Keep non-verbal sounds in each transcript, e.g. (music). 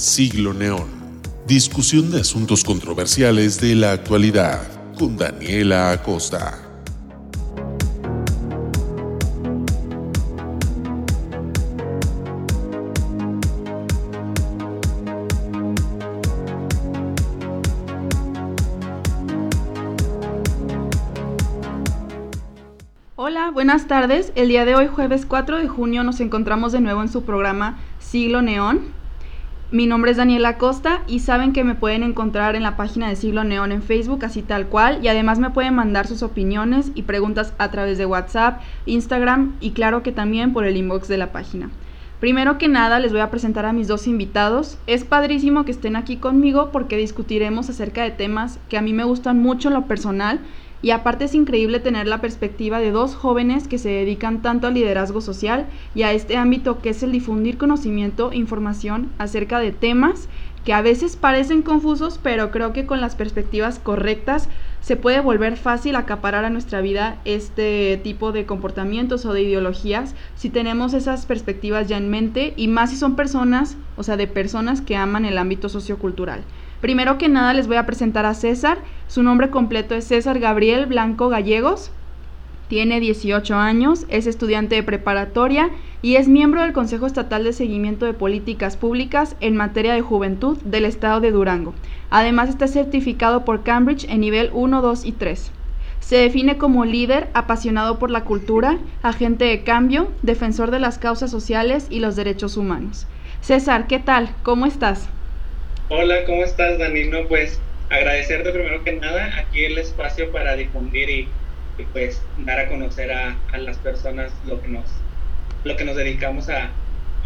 Siglo Neón. Discusión de asuntos controversiales de la actualidad con Daniela Acosta. Hola, buenas tardes. El día de hoy, jueves 4 de junio, nos encontramos de nuevo en su programa Siglo Neón. Mi nombre es Daniela Costa y saben que me pueden encontrar en la página de Siglo Neón en Facebook, así tal cual, y además me pueden mandar sus opiniones y preguntas a través de WhatsApp, Instagram y claro que también por el inbox de la página. Primero que nada les voy a presentar a mis dos invitados. Es padrísimo que estén aquí conmigo porque discutiremos acerca de temas que a mí me gustan mucho en lo personal y aparte es increíble tener la perspectiva de dos jóvenes que se dedican tanto al liderazgo social y a este ámbito que es el difundir conocimiento información acerca de temas que a veces parecen confusos, pero creo que con las perspectivas correctas se puede volver fácil acaparar a nuestra vida este tipo de comportamientos o de ideologías si tenemos esas perspectivas ya en mente y más si son personas, o sea, de personas que aman el ámbito sociocultural. Primero que nada les voy a presentar a César. Su nombre completo es César Gabriel Blanco Gallegos. Tiene 18 años, es estudiante de preparatoria y es miembro del Consejo Estatal de Seguimiento de Políticas Públicas en materia de juventud del Estado de Durango. Además está certificado por Cambridge en nivel 1, 2 y 3. Se define como líder apasionado por la cultura, agente de cambio, defensor de las causas sociales y los derechos humanos. César, ¿qué tal? ¿Cómo estás? Hola, ¿cómo estás, Danilo? Pues agradecerte primero que nada aquí el espacio para difundir y, pues dar a conocer a, las personas lo que nos, lo que nos dedicamos a,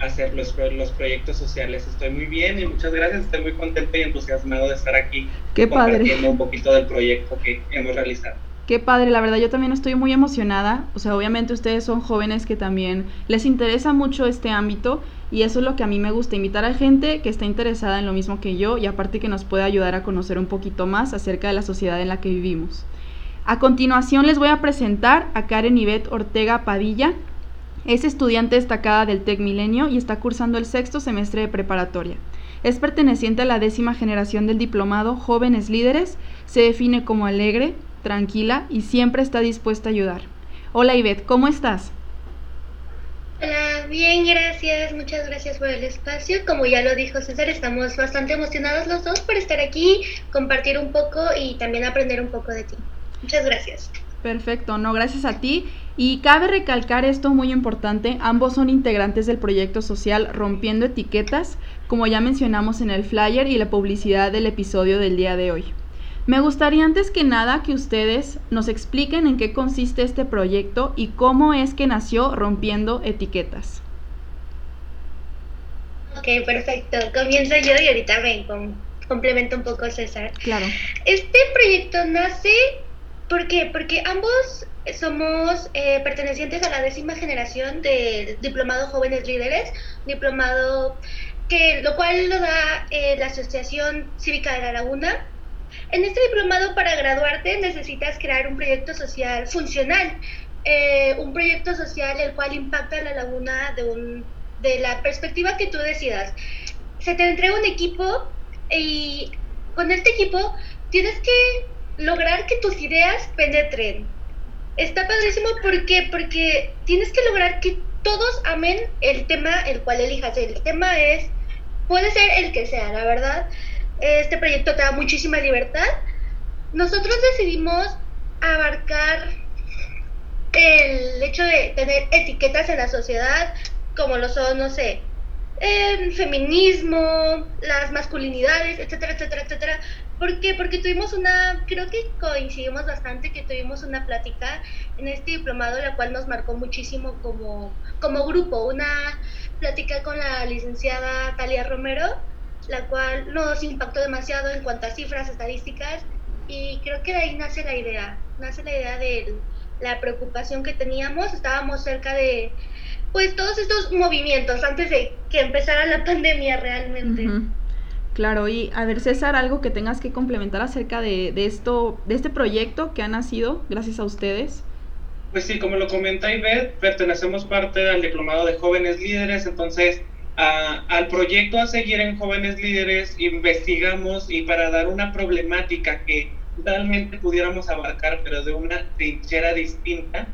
hacer los, los proyectos sociales. Estoy muy bien y muchas gracias. Estoy muy contento y entusiasmado de estar aquí. Qué padre. un poquito del proyecto que hemos realizado. Qué padre, la verdad yo también estoy muy emocionada. O sea, obviamente ustedes son jóvenes que también les interesa mucho este ámbito y eso es lo que a mí me gusta, invitar a gente que está interesada en lo mismo que yo y aparte que nos puede ayudar a conocer un poquito más acerca de la sociedad en la que vivimos. A continuación les voy a presentar a Karen Ivette Ortega Padilla. Es estudiante destacada del TEC Milenio y está cursando el sexto semestre de preparatoria. Es perteneciente a la décima generación del diplomado Jóvenes Líderes, se define como alegre, tranquila y siempre está dispuesta a ayudar. Hola Ivette, ¿cómo estás? Hola, bien, gracias, muchas gracias por el espacio. Como ya lo dijo César, estamos bastante emocionados los dos por estar aquí, compartir un poco y también aprender un poco de ti. Muchas gracias. Perfecto, no, gracias a ti. Y cabe recalcar esto muy importante, ambos son integrantes del proyecto social Rompiendo Etiquetas, como ya mencionamos en el flyer y la publicidad del episodio del día de hoy. Me gustaría antes que nada que ustedes nos expliquen en qué consiste este proyecto y cómo es que nació Rompiendo Etiquetas. Ok, perfecto. Comienzo yo y ahorita ven, complemento un poco César. Claro. Este proyecto nace porque, porque ambos somos eh, pertenecientes a la décima generación del Diplomado Jóvenes Líderes, diplomado que lo cual lo da eh, la Asociación Cívica de la Laguna en este diplomado para graduarte necesitas crear un proyecto social funcional, eh, un proyecto social el cual impacta la laguna de, un, de la perspectiva que tú decidas. Se te entrega un equipo y con este equipo tienes que lograr que tus ideas penetren. Está padrísimo porque, porque tienes que lograr que todos amen el tema el cual elijas. El tema es, puede ser el que sea, la verdad este proyecto te da muchísima libertad. Nosotros decidimos abarcar el hecho de tener etiquetas en la sociedad, como lo son, no sé, el feminismo, las masculinidades, etcétera, etcétera, etcétera. ¿Por qué? Porque tuvimos una, creo que coincidimos bastante que tuvimos una plática en este diplomado, la cual nos marcó muchísimo como, como grupo, una plática con la licenciada Talia Romero, la cual nos impactó demasiado en cuanto a cifras, estadísticas, y creo que de ahí nace la idea, nace la idea de la preocupación que teníamos, estábamos cerca de pues todos estos movimientos antes de que empezara la pandemia realmente. Claro, y a ver César, algo que tengas que complementar acerca de, de, esto, de este proyecto que ha nacido gracias a ustedes. Pues sí, como lo comenta Ivette, pertenecemos parte del diplomado de jóvenes líderes, entonces al proyecto a seguir en Jóvenes Líderes, investigamos y para dar una problemática que realmente pudiéramos abarcar, pero de una trinchera distinta,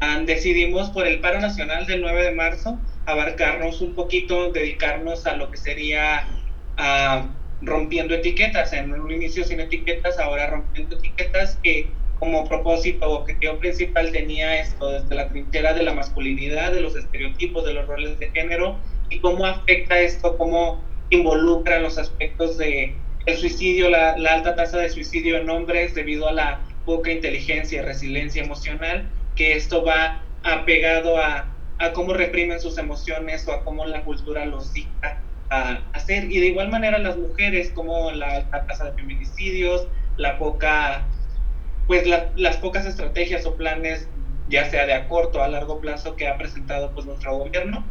ah, decidimos por el paro nacional del 9 de marzo abarcarnos un poquito, dedicarnos a lo que sería ah, rompiendo etiquetas, en un inicio sin etiquetas, ahora rompiendo etiquetas, que como propósito o objetivo principal tenía esto desde la trinchera de la masculinidad, de los estereotipos, de los roles de género y cómo afecta esto, cómo involucra los aspectos de el suicidio, la, alta tasa de suicidio en hombres debido a la poca inteligencia y resiliencia emocional, que esto va apegado a, cómo reprimen sus emociones o a cómo la cultura los dicta a hacer. Y de igual manera las mujeres, como la alta tasa de feminicidios, la poca, pues las pocas estrategias o planes, ya sea de a corto o a largo plazo, que ha presentado pues nuestro gobierno.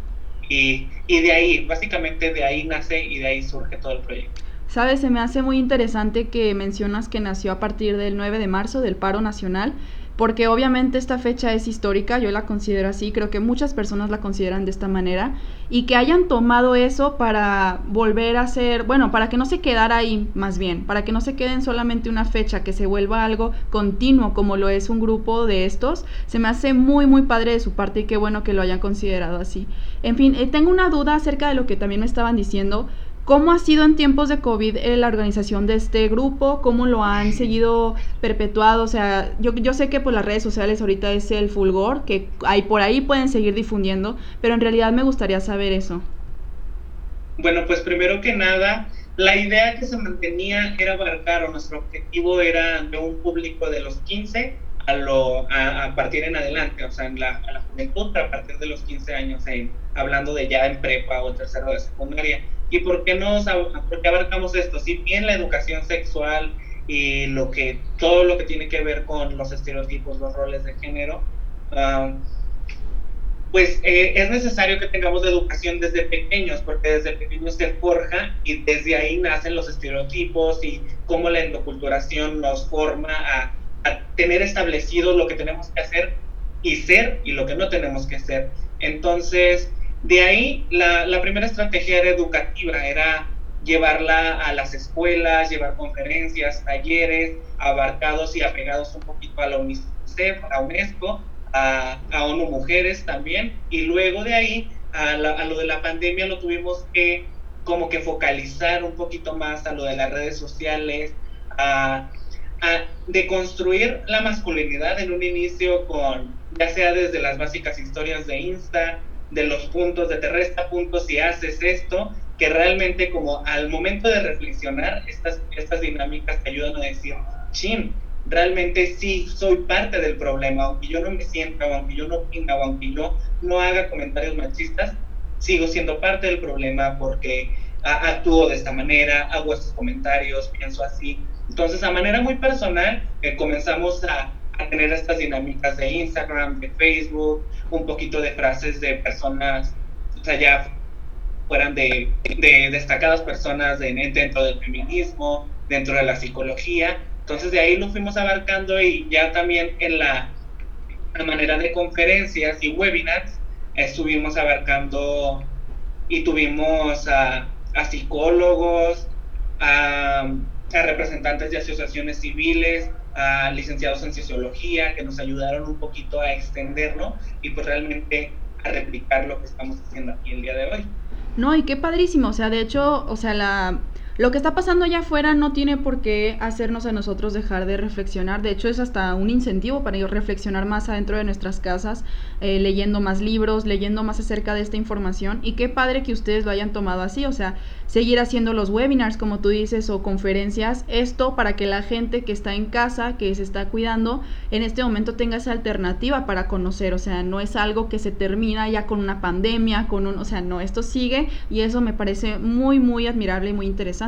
Y, y de ahí, básicamente de ahí nace y de ahí surge todo el proyecto. Sabes, se me hace muy interesante que mencionas que nació a partir del 9 de marzo del paro nacional, porque obviamente esta fecha es histórica, yo la considero así, creo que muchas personas la consideran de esta manera, y que hayan tomado eso para volver a ser, bueno, para que no se quedara ahí más bien, para que no se quede en solamente una fecha, que se vuelva algo continuo como lo es un grupo de estos, se me hace muy, muy padre de su parte y qué bueno que lo hayan considerado así. En fin, eh, tengo una duda acerca de lo que también me estaban diciendo ¿Cómo ha sido en tiempos de COVID eh, la organización de este grupo? ¿Cómo lo han seguido perpetuado? O sea, yo, yo sé que por las redes sociales ahorita es el fulgor, que hay por ahí pueden seguir difundiendo, pero en realidad me gustaría saber eso. Bueno, pues primero que nada, la idea que se mantenía era abarcar, o nuestro objetivo era de un público de los 15 a, lo, a, partir en adelante, o sea, en la, a la juventud a partir de los 15 años, hablando de ya en prepa o tercero de secundaria ¿Y por qué, no, por abarcamos esto? Si bien la educación sexual y lo que, todo lo que tiene que ver con los estereotipos, los roles de género, pues eh, es necesario que tengamos educación desde pequeños, porque desde pequeños se forja y desde ahí nacen los estereotipos y cómo la endoculturación nos forma a, a tener establecido lo que tenemos que hacer y ser y lo que no tenemos que ser. Entonces, de ahí, la, la, primera estrategia era educativa, era llevarla a las escuelas, llevar conferencias, talleres, abarcados y apegados un poquito a la UNICEF, a UNESCO, a, a ONU Mujeres también, y luego de ahí, a, a, lo de la pandemia lo tuvimos que como que focalizar un poquito más a lo de las redes sociales, a, a deconstruir la masculinidad en un inicio con, ya sea desde las básicas historias de Insta, de los puntos, de te resta puntos si haces esto, que realmente como al momento de reflexionar, estas, estas dinámicas te ayudan a decir, chin, realmente sí soy parte del problema, aunque yo no me sienta, aunque yo no opina, aunque yo no haga comentarios machistas, sigo siendo parte del problema porque actúo de esta manera, hago estos comentarios, pienso así. Entonces, a manera muy personal, eh, comenzamos a a tener estas dinámicas de Instagram, de Facebook, un poquito de frases de personas, o sea, ya fueran de, de destacadas personas de, dentro del feminismo, dentro de la psicología. Entonces de ahí lo fuimos abarcando y ya también en la, manera de conferencias y webinars estuvimos abarcando y tuvimos a, a psicólogos, a, a representantes de asociaciones civiles, a licenciados en sociología que nos ayudaron un poquito a extenderlo y pues realmente a replicar lo que estamos haciendo aquí el día de hoy. No, y qué padrísimo, o sea, de hecho, o sea, la lo que está pasando allá afuera no tiene por qué hacernos a nosotros dejar de reflexionar. De hecho, es hasta un incentivo para ir reflexionar más adentro de nuestras casas, eh, leyendo más libros, leyendo más acerca de esta información. Y qué padre que ustedes lo hayan tomado así. O sea, seguir haciendo los webinars, como tú dices, o conferencias. Esto para que la gente que está en casa, que se está cuidando, en este momento tenga esa alternativa para conocer. O sea, no es algo que se termina ya con una pandemia, con un. O sea, no, esto sigue y eso me parece muy, muy admirable y muy interesante.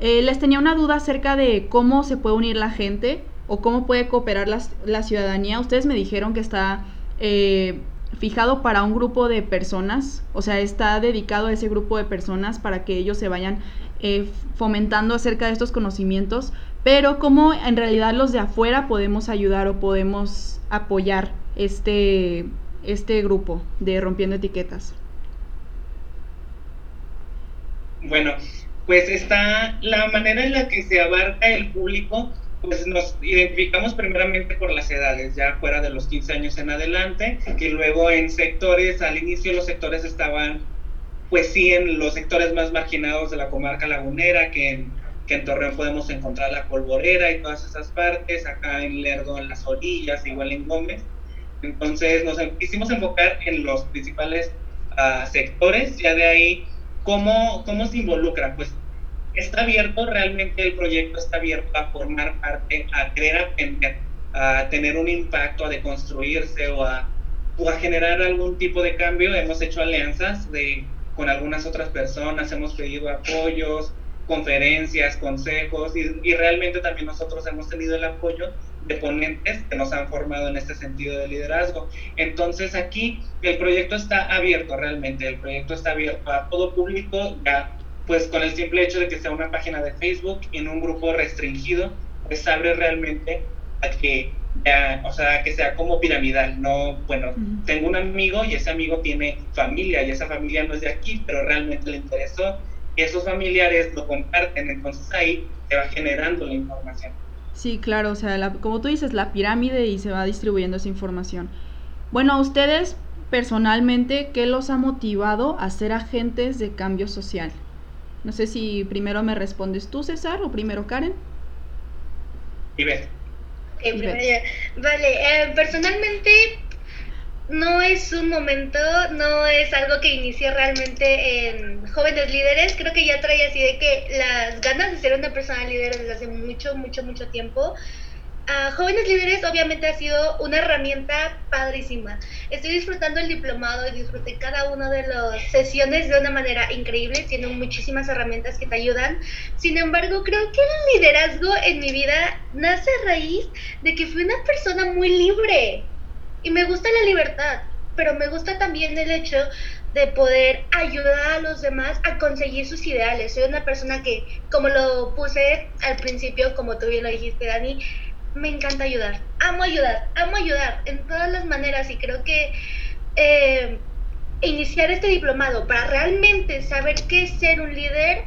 Eh, les tenía una duda acerca de cómo se puede unir la gente o cómo puede cooperar la, ciudadanía. Ustedes me dijeron que está eh, fijado para un grupo de personas, o sea, está dedicado a ese grupo de personas para que ellos se vayan eh, fomentando acerca de estos conocimientos, pero cómo en realidad los de afuera podemos ayudar o podemos apoyar este, este grupo de Rompiendo Etiquetas. Bueno, pues está la manera en la que se abarca el público, pues nos identificamos primeramente por las edades, ya fuera de los 15 años en adelante, y luego en sectores, al inicio los sectores estaban, pues sí, en los sectores más marginados de la comarca lagunera, que en, que en Torreón podemos encontrar la polvorera y todas esas partes, acá en Lerdo en las orillas, igual en Gómez. Entonces nos quisimos enfocar en los principales uh, sectores, ya de ahí ¿Cómo, ¿Cómo se involucra? Pues está abierto, realmente el proyecto está abierto a formar parte, a querer aprender, a tener un impacto, a deconstruirse o a, o a generar algún tipo de cambio. Hemos hecho alianzas de, con algunas otras personas, hemos pedido apoyos, conferencias, consejos y, y realmente también nosotros hemos tenido el apoyo de ponentes que nos han formado en este sentido de liderazgo. Entonces aquí el proyecto está abierto realmente, el proyecto está abierto a todo público, ya pues con el simple hecho de que sea una página de Facebook en un grupo restringido, pues abre realmente a que o sea, que sea como piramidal, no, bueno, tengo un amigo y ese amigo tiene familia y esa familia no es de aquí, pero realmente le interesó y esos familiares lo comparten, entonces ahí se va generando la información. Sí, claro, o sea, como tú dices, la pirámide y se va distribuyendo esa información. Bueno, a ustedes personalmente, ¿qué los ha motivado a ser agentes de cambio social? No sé si primero me respondes tú, César, o primero Karen. Y Vale, eh, personalmente no es un momento, no es algo que inicie realmente en jóvenes líderes. Creo que ya trae así de que las ganas de ser una persona líder desde hace mucho, mucho, mucho tiempo. Jóvenes líderes obviamente ha sido una herramienta padrísima. Estoy disfrutando el diplomado y disfruté cada una de las sesiones de una manera increíble. Tienen muchísimas herramientas que te ayudan. Sin embargo, creo que el liderazgo en mi vida nace a raíz de que fui una persona muy libre y me gusta la libertad, pero me gusta también el hecho de poder ayudar a los demás a conseguir sus ideales. Soy una persona que, como lo puse al principio, como tú bien lo dijiste, Dani, me encanta ayudar. Amo ayudar, amo ayudar en todas las maneras y creo que eh, iniciar este diplomado para realmente saber qué es ser un líder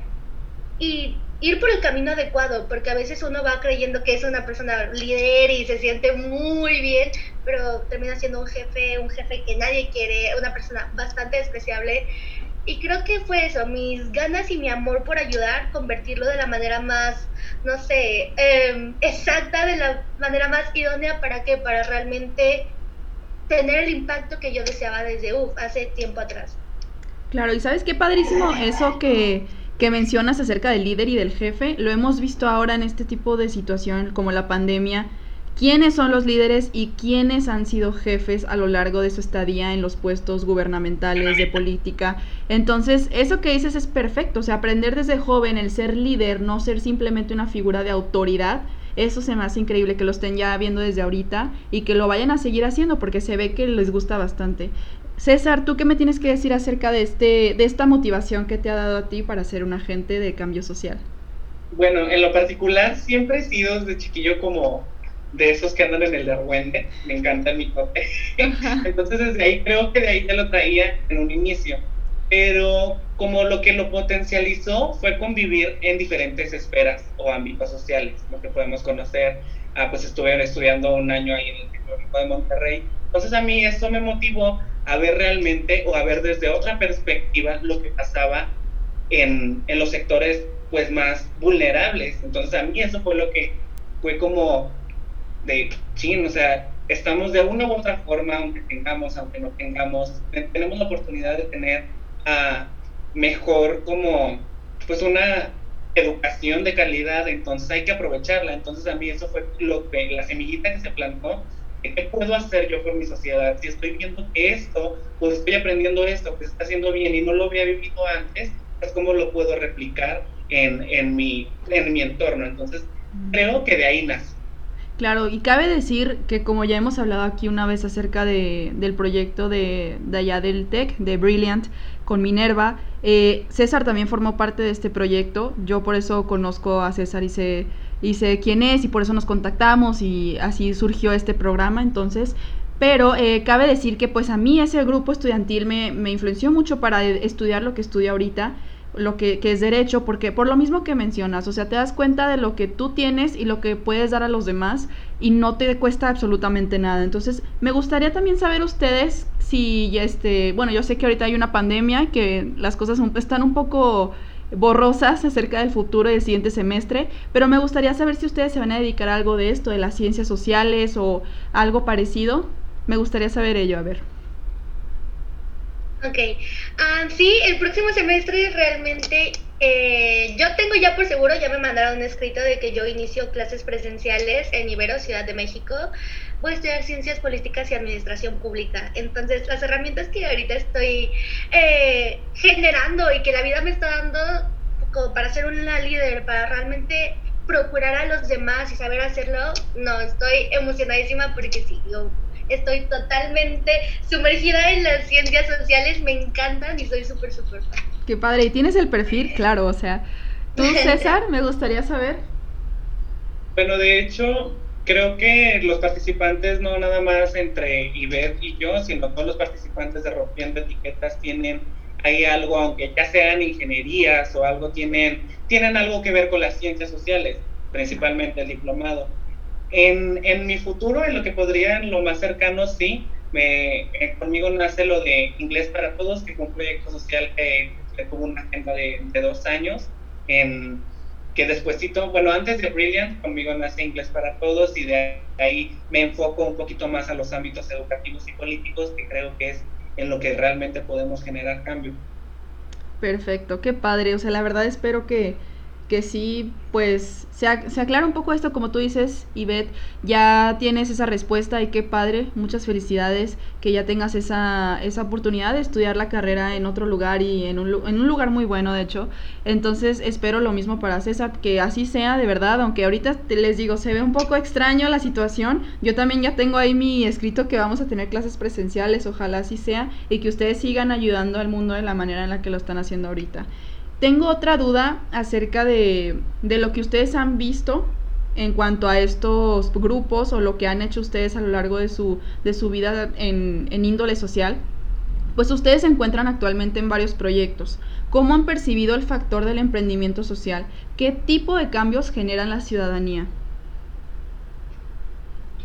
y ir por el camino adecuado, porque a veces uno va creyendo que es una persona líder y se siente muy bien, pero termina siendo un jefe, un jefe que nadie quiere, una persona bastante despreciable. Y creo que fue eso, mis ganas y mi amor por ayudar, convertirlo de la manera más, no sé, em, exacta, de la manera más idónea para que, para realmente tener el impacto que yo deseaba desde, uff, hace tiempo atrás. Claro, y sabes qué padrísimo eso que que mencionas acerca del líder y del jefe, lo hemos visto ahora en este tipo de situación como la pandemia. ¿Quiénes son los líderes y quiénes han sido jefes a lo largo de su estadía en los puestos gubernamentales de política? Entonces, eso que dices es perfecto, o sea, aprender desde joven el ser líder, no ser simplemente una figura de autoridad, eso se me hace increíble que lo estén ya viendo desde ahorita y que lo vayan a seguir haciendo porque se ve que les gusta bastante. César, ¿tú qué me tienes que decir acerca de, este, de esta motivación que te ha dado a ti para ser un agente de cambio social? Bueno, en lo particular siempre he sido desde chiquillo como de esos que andan en el derruende, me encanta el mitote. (laughs) (laughs) Entonces desde ahí creo que de ahí ya lo traía en un inicio. Pero como lo que lo potencializó fue convivir en diferentes esferas o ámbitos sociales, lo que podemos conocer. Ah, pues estuve estudiando un año ahí en el Tecnológico de Monterrey. Entonces a mí eso me motivó a ver realmente o a ver desde otra perspectiva lo que pasaba en, en los sectores pues más vulnerables. Entonces a mí eso fue lo que fue como de chin, o sea, estamos de una u otra forma, aunque tengamos, aunque no tengamos, tenemos la oportunidad de tener a mejor como pues una educación de calidad, entonces hay que aprovecharla. Entonces a mí eso fue lo que la semillita que se plantó ¿qué puedo hacer yo por mi sociedad? Si estoy viendo que esto, pues estoy aprendiendo esto, que se está haciendo bien y no lo había vivido antes, pues cómo lo puedo replicar en, en, mi, en mi entorno. Entonces, creo que de ahí nace. Claro, y cabe decir que como ya hemos hablado aquí una vez acerca de, del proyecto de, de allá del TEC, de Brilliant, con Minerva, eh, César también formó parte de este proyecto. Yo por eso conozco a César y sé y sé quién es y por eso nos contactamos y así surgió este programa. Entonces, pero eh, cabe decir que pues a mí ese grupo estudiantil me, me influenció mucho para estudiar lo que estudio ahorita lo que, que, es derecho, porque por lo mismo que mencionas, o sea, te das cuenta de lo que tú tienes y lo que puedes dar a los demás y no te cuesta absolutamente nada. Entonces, me gustaría también saber ustedes si, este, bueno, yo sé que ahorita hay una pandemia, que las cosas están un poco borrosas acerca del futuro del siguiente semestre, pero me gustaría saber si ustedes se van a dedicar a algo de esto, de las ciencias sociales o algo parecido. Me gustaría saber ello, a ver. Ok, ah, sí, el próximo semestre realmente eh, yo tengo ya por seguro, ya me mandaron un escrito de que yo inicio clases presenciales en Ibero, Ciudad de México. Voy a estudiar ciencias políticas y administración pública. Entonces, las herramientas que ahorita estoy eh, generando y que la vida me está dando como para ser una líder, para realmente procurar a los demás y saber hacerlo, no, estoy emocionadísima porque sí, yo estoy totalmente sumergida en las ciencias sociales, me encantan y soy súper, súper fan. Qué padre, y tienes el perfil, (laughs) claro, o sea, tú (laughs) César, me gustaría saber. Bueno, de hecho, creo que los participantes, no nada más entre Iber y yo, sino todos los participantes de Rompiendo Etiquetas tienen ahí algo, aunque ya sean ingenierías o algo, tienen, tienen algo que ver con las ciencias sociales, principalmente el diplomado. En, en mi futuro, en lo que podrían, lo más cercano, sí, me, eh, conmigo nace lo de Inglés para Todos, que fue un proyecto social que, tuvo una agenda de, de, dos años, en, que despuésito, bueno, antes de Brilliant, conmigo nace Inglés para Todos y de ahí me enfoco un poquito más a los ámbitos educativos y políticos, que creo que es en lo que realmente podemos generar cambio. Perfecto, qué padre, o sea, la verdad espero que que sí, pues se, aclara un poco esto, como tú dices, Ivette, ya tienes esa respuesta y qué padre, muchas felicidades que ya tengas esa, esa oportunidad de estudiar la carrera en otro lugar y en un, lugar muy bueno, de hecho. Entonces espero lo mismo para César, que así sea de verdad, aunque ahorita les digo, se ve un poco extraño la situación, yo también ya tengo ahí mi escrito que vamos a tener clases presenciales, ojalá así sea, y que ustedes sigan ayudando al mundo de la manera en la que lo están haciendo ahorita. Tengo otra duda acerca de, lo que ustedes han visto en cuanto a estos grupos o lo que han hecho ustedes a lo largo de su, de su vida en, en índole social. Pues ustedes se encuentran actualmente en varios proyectos. ¿Cómo han percibido el factor del emprendimiento social? ¿Qué tipo de cambios generan la ciudadanía?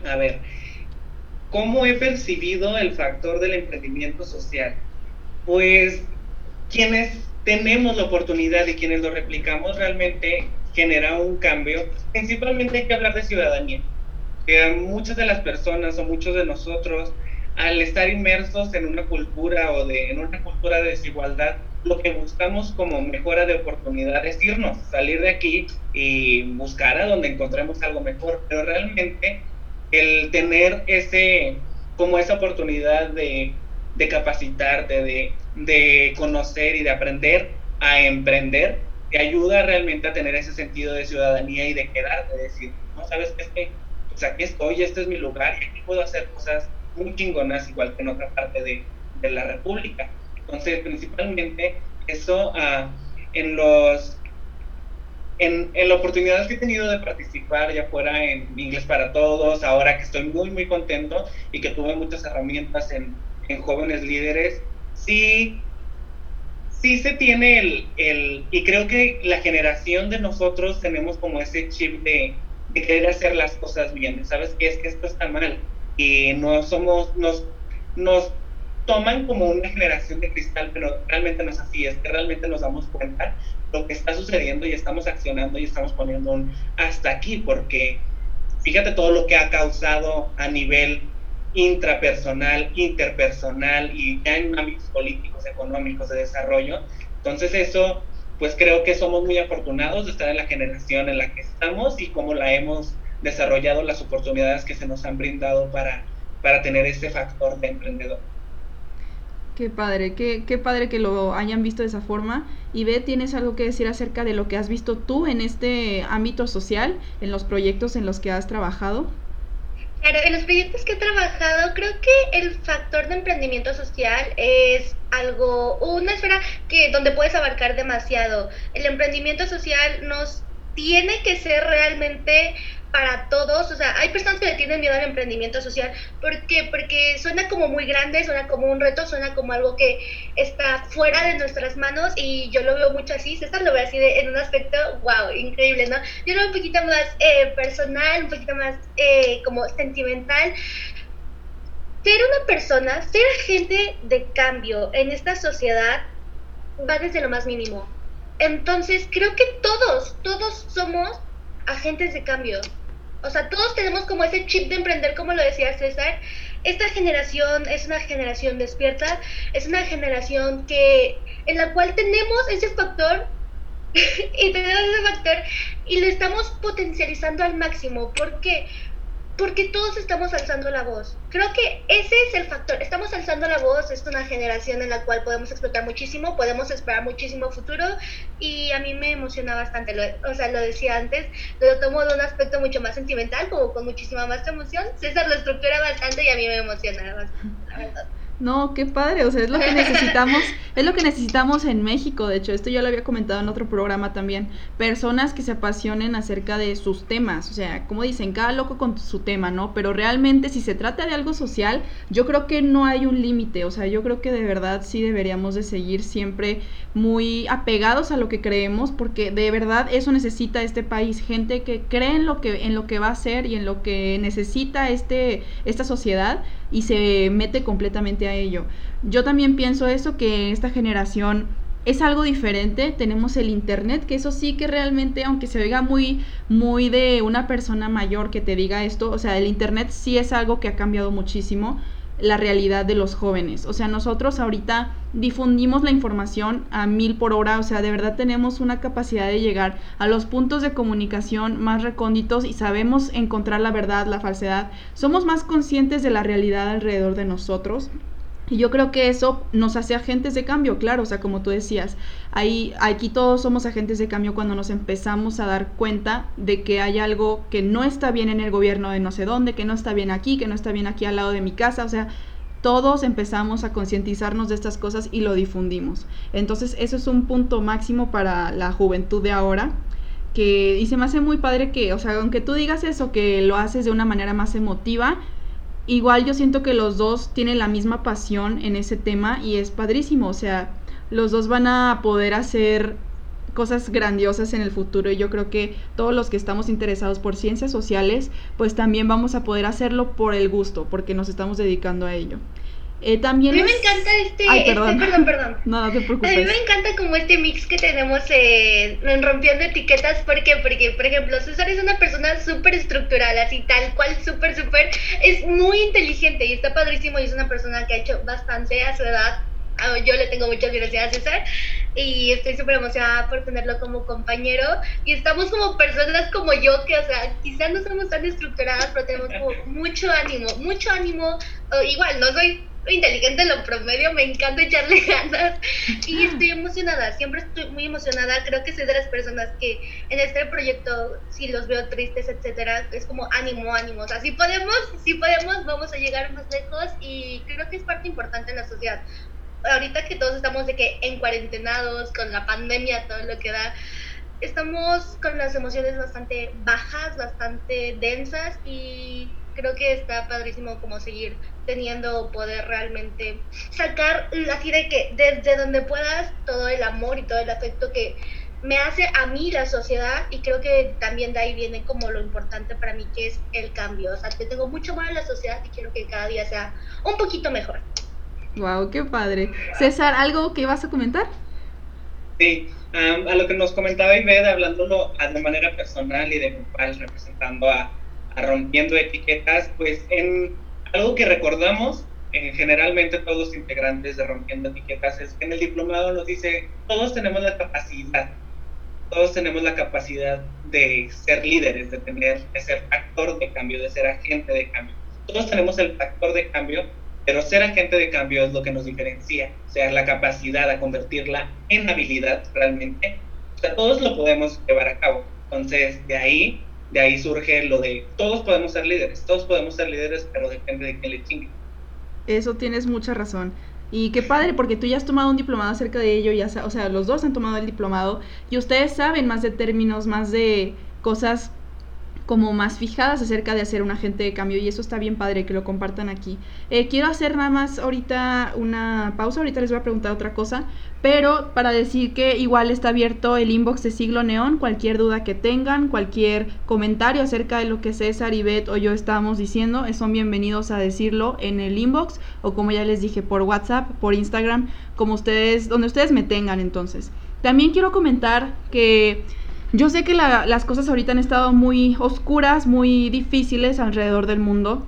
A ver, ¿cómo he percibido el factor del emprendimiento social? Pues quienes tenemos la oportunidad y quienes lo replicamos realmente genera un cambio. Principalmente hay que hablar de ciudadanía. Que muchas de las personas o muchos de nosotros, al estar inmersos en una cultura o de, en una cultura de desigualdad, lo que buscamos como mejora de oportunidad es irnos, salir de aquí y buscar a donde encontremos algo mejor. Pero realmente el tener ese, como esa oportunidad de, de capacitarte, de de conocer y de aprender a emprender, te ayuda realmente a tener ese sentido de ciudadanía y de quedarte, de decir, no sabes qué es que, pues aquí estoy, este es mi lugar y aquí puedo hacer cosas muy chingonas igual que en otra parte de, de la República. Entonces, principalmente eso uh, en los en, en las oportunidades que he tenido de participar ya fuera en Inglés para Todos, ahora que estoy muy, muy contento y que tuve muchas herramientas en, en jóvenes líderes, sí, sí se tiene el, el, y creo que la generación de nosotros tenemos como ese chip de, de querer hacer las cosas bien, ¿sabes? Que es que esto está mal y no somos, nos, nos toman como una generación de cristal, pero realmente no es así, es que realmente nos damos cuenta lo que está sucediendo y estamos accionando y estamos poniendo un hasta aquí, porque fíjate todo lo que ha causado a nivel intrapersonal, interpersonal y ya en ámbitos políticos, económicos, de desarrollo. Entonces eso, pues creo que somos muy afortunados de estar en la generación en la que estamos y cómo la hemos desarrollado, las oportunidades que se nos han brindado para, para tener ese factor de emprendedor. Qué padre, qué, qué padre que lo hayan visto de esa forma. Y ve, ¿tienes algo que decir acerca de lo que has visto tú en este ámbito social, en los proyectos en los que has trabajado? Claro, en los proyectos que he trabajado, creo que el factor de emprendimiento social es algo, una esfera que donde puedes abarcar demasiado. El emprendimiento social nos tiene que ser realmente para todos, o sea, hay personas que le tienen miedo al emprendimiento social, ¿por qué? Porque suena como muy grande, suena como un reto, suena como algo que está fuera de nuestras manos y yo lo veo mucho así, César lo ve así de, en un aspecto, wow, increíble, ¿no? Yo lo veo un poquito más eh, personal, un poquito más eh, como sentimental. Ser una persona, ser agente de cambio en esta sociedad va desde lo más mínimo. Entonces, creo que todos, todos somos agentes de cambio. O sea, todos tenemos como ese chip de emprender, como lo decía César. Esta generación es una generación despierta, es una generación que en la cual tenemos ese factor (laughs) y tenemos ese factor y lo estamos potencializando al máximo. ¿Por qué? Porque todos estamos alzando la voz. Creo que ese es el factor. Estamos alzando la voz, es una generación en la cual podemos explotar muchísimo, podemos esperar muchísimo futuro y a mí me emociona bastante. o sea, lo decía antes, lo tomo de un aspecto mucho más sentimental, como con muchísima más emoción. César lo estructura bastante y a mí me emociona bastante, la verdad. No, qué padre, o sea, es lo que necesitamos, (laughs) es lo que necesitamos en México, de hecho, esto ya lo había comentado en otro programa también, personas que se apasionen acerca de sus temas, o sea, como dicen, cada loco con su tema, ¿no? Pero realmente si se trata de algo social, yo creo que no hay un límite, o sea, yo creo que de verdad sí deberíamos de seguir siempre muy apegados a lo que creemos, porque de verdad eso necesita este país, gente que cree en lo que, en lo que va a ser y en lo que necesita este, esta sociedad y se mete completamente a ello. Yo también pienso eso, que esta generación es algo diferente, tenemos el internet, que eso sí que realmente, aunque se oiga muy, muy de una persona mayor que te diga esto, o sea, el internet sí es algo que ha cambiado muchísimo la realidad de los jóvenes. O sea, nosotros ahorita difundimos la información a mil por hora, o sea, de verdad tenemos una capacidad de llegar a los puntos de comunicación más recónditos y sabemos encontrar la verdad, la falsedad. Somos más conscientes de la realidad alrededor de nosotros. Y yo creo que eso nos hace agentes de cambio, claro, o sea, como tú decías, ahí, aquí todos somos agentes de cambio cuando nos empezamos a dar cuenta de que hay algo que no está bien en el gobierno de no sé dónde, que no está bien aquí, que no está bien aquí al lado de mi casa, o sea, todos empezamos a concientizarnos de estas cosas y lo difundimos. Entonces, eso es un punto máximo para la juventud de ahora. Que, y se me hace muy padre que, o sea, aunque tú digas eso, que lo haces de una manera más emotiva, igual yo siento que los dos tienen la misma pasión en ese tema y es padrísimo. O sea, los dos van a poder hacer cosas grandiosas en el futuro y yo creo que todos los que estamos interesados por ciencias sociales, pues también vamos a poder hacerlo por el gusto, porque nos estamos dedicando a ello. Eh, también a mí me encanta este, este, perdón. perdón, (laughs) no, no te preocupes. A mí me encanta como este mix que tenemos en rompiendo etiquetas, porque, porque, por ejemplo, César es una persona súper estructural, así tal cual, súper, súper, es muy inteligente y está padrísimo y es una persona que ha hecho bastante a su edad. Ah, yo le tengo mucha curiosidad a César. Y estoy súper emocionada por tenerlo como compañero. Y estamos como personas como yo que, o sea, quizás no somos tan estructuradas, pero tenemos como mucho ánimo, mucho ánimo, igual, no soy inteligente en lo promedio, me encanta echarle (laughs) ganas. Y estoy emocionada, siempre estoy muy emocionada, creo que soy de las personas que en este proyecto, si los veo tristes, etcétera, es como ánimo, ánimo, o sea, si podemos, si podemos, vamos a llegar más lejos y creo que es parte importante en la sociedad, ahorita que todos estamos de que en cuarentenados, con la pandemia, todo lo que da, estamos con las emociones bastante bajas, bastante densas y creo que está padrísimo como seguir teniendo poder realmente sacar así de que desde donde puedas todo el amor y todo el afecto que me hace a mí la sociedad y creo que también de ahí viene como lo importante para mí que es el cambio, o sea, que tengo mucho más en la sociedad y quiero que cada día sea un poquito mejor. Wow, qué padre. César, ¿algo que ibas a comentar? Sí, a lo que nos comentaba Ived, hablándolo de manera personal y de grupal, representando a, Rompiendo Etiquetas, pues en algo que recordamos eh, generalmente todos los integrantes de Rompiendo Etiquetas es que en el diplomado nos dice, todos tenemos la capacidad, todos tenemos la capacidad de ser líderes, de tener, de ser actor de cambio, de ser agente de cambio. Todos tenemos el factor de cambio pero ser agente de cambio es lo que nos diferencia, o sea, la capacidad de convertirla en habilidad realmente. O sea, todos lo podemos llevar a cabo. Entonces, de ahí, de ahí surge lo de todos podemos ser líderes, todos podemos ser líderes, pero depende de quién le chingue. Eso tienes mucha razón. Y qué padre, porque tú ya has tomado un diplomado acerca de ello, ya, o sea, los dos han tomado el diplomado y ustedes saben más de términos, más de cosas como más fijadas acerca de hacer un agente de cambio y eso está bien padre que lo compartan aquí. Eh, quiero hacer nada más ahorita una pausa, ahorita les voy a preguntar otra cosa, pero para decir que igual está abierto el inbox de Siglo Neón, cualquier duda que tengan, cualquier comentario acerca de lo que César, Ivette o yo estábamos diciendo, eh, son bienvenidos a decirlo en el inbox o como ya les dije por WhatsApp, por Instagram, como ustedes, donde ustedes me tengan entonces. También quiero comentar que yo sé que las cosas ahorita han estado muy oscuras, muy difíciles alrededor del mundo.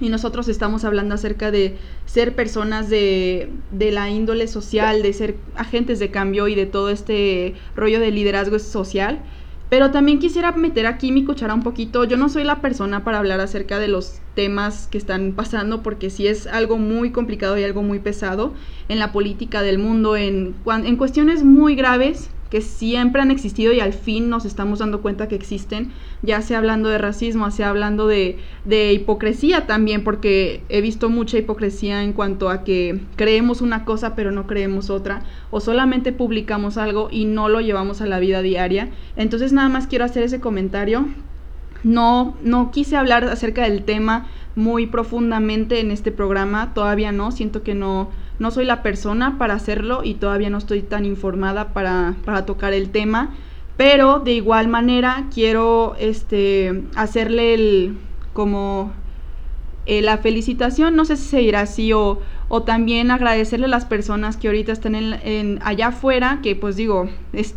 Y nosotros estamos hablando acerca de ser personas de, de, la índole social, de ser agentes de cambio y de todo este rollo de liderazgo social. Pero también quisiera meter aquí mi cuchara un poquito. Yo no soy la persona para hablar acerca de los temas que están pasando porque sí es algo muy complicado y algo muy pesado en la política del mundo, en, en cuestiones muy graves que siempre han existido y al fin nos estamos dando cuenta que existen, ya sea hablando de racismo, sea hablando de, de, hipocresía también, porque he visto mucha hipocresía en cuanto a que creemos una cosa pero no creemos otra, o solamente publicamos algo y no lo llevamos a la vida diaria. Entonces nada más quiero hacer ese comentario. No, no quise hablar acerca del tema muy profundamente en este programa, todavía no, siento que no no soy la persona para hacerlo y todavía no estoy tan informada para, para tocar el tema, pero de igual manera quiero este, hacerle el, como eh, la felicitación, no sé si se dirá así o, o también agradecerle a las personas que ahorita están en, allá afuera, que pues digo,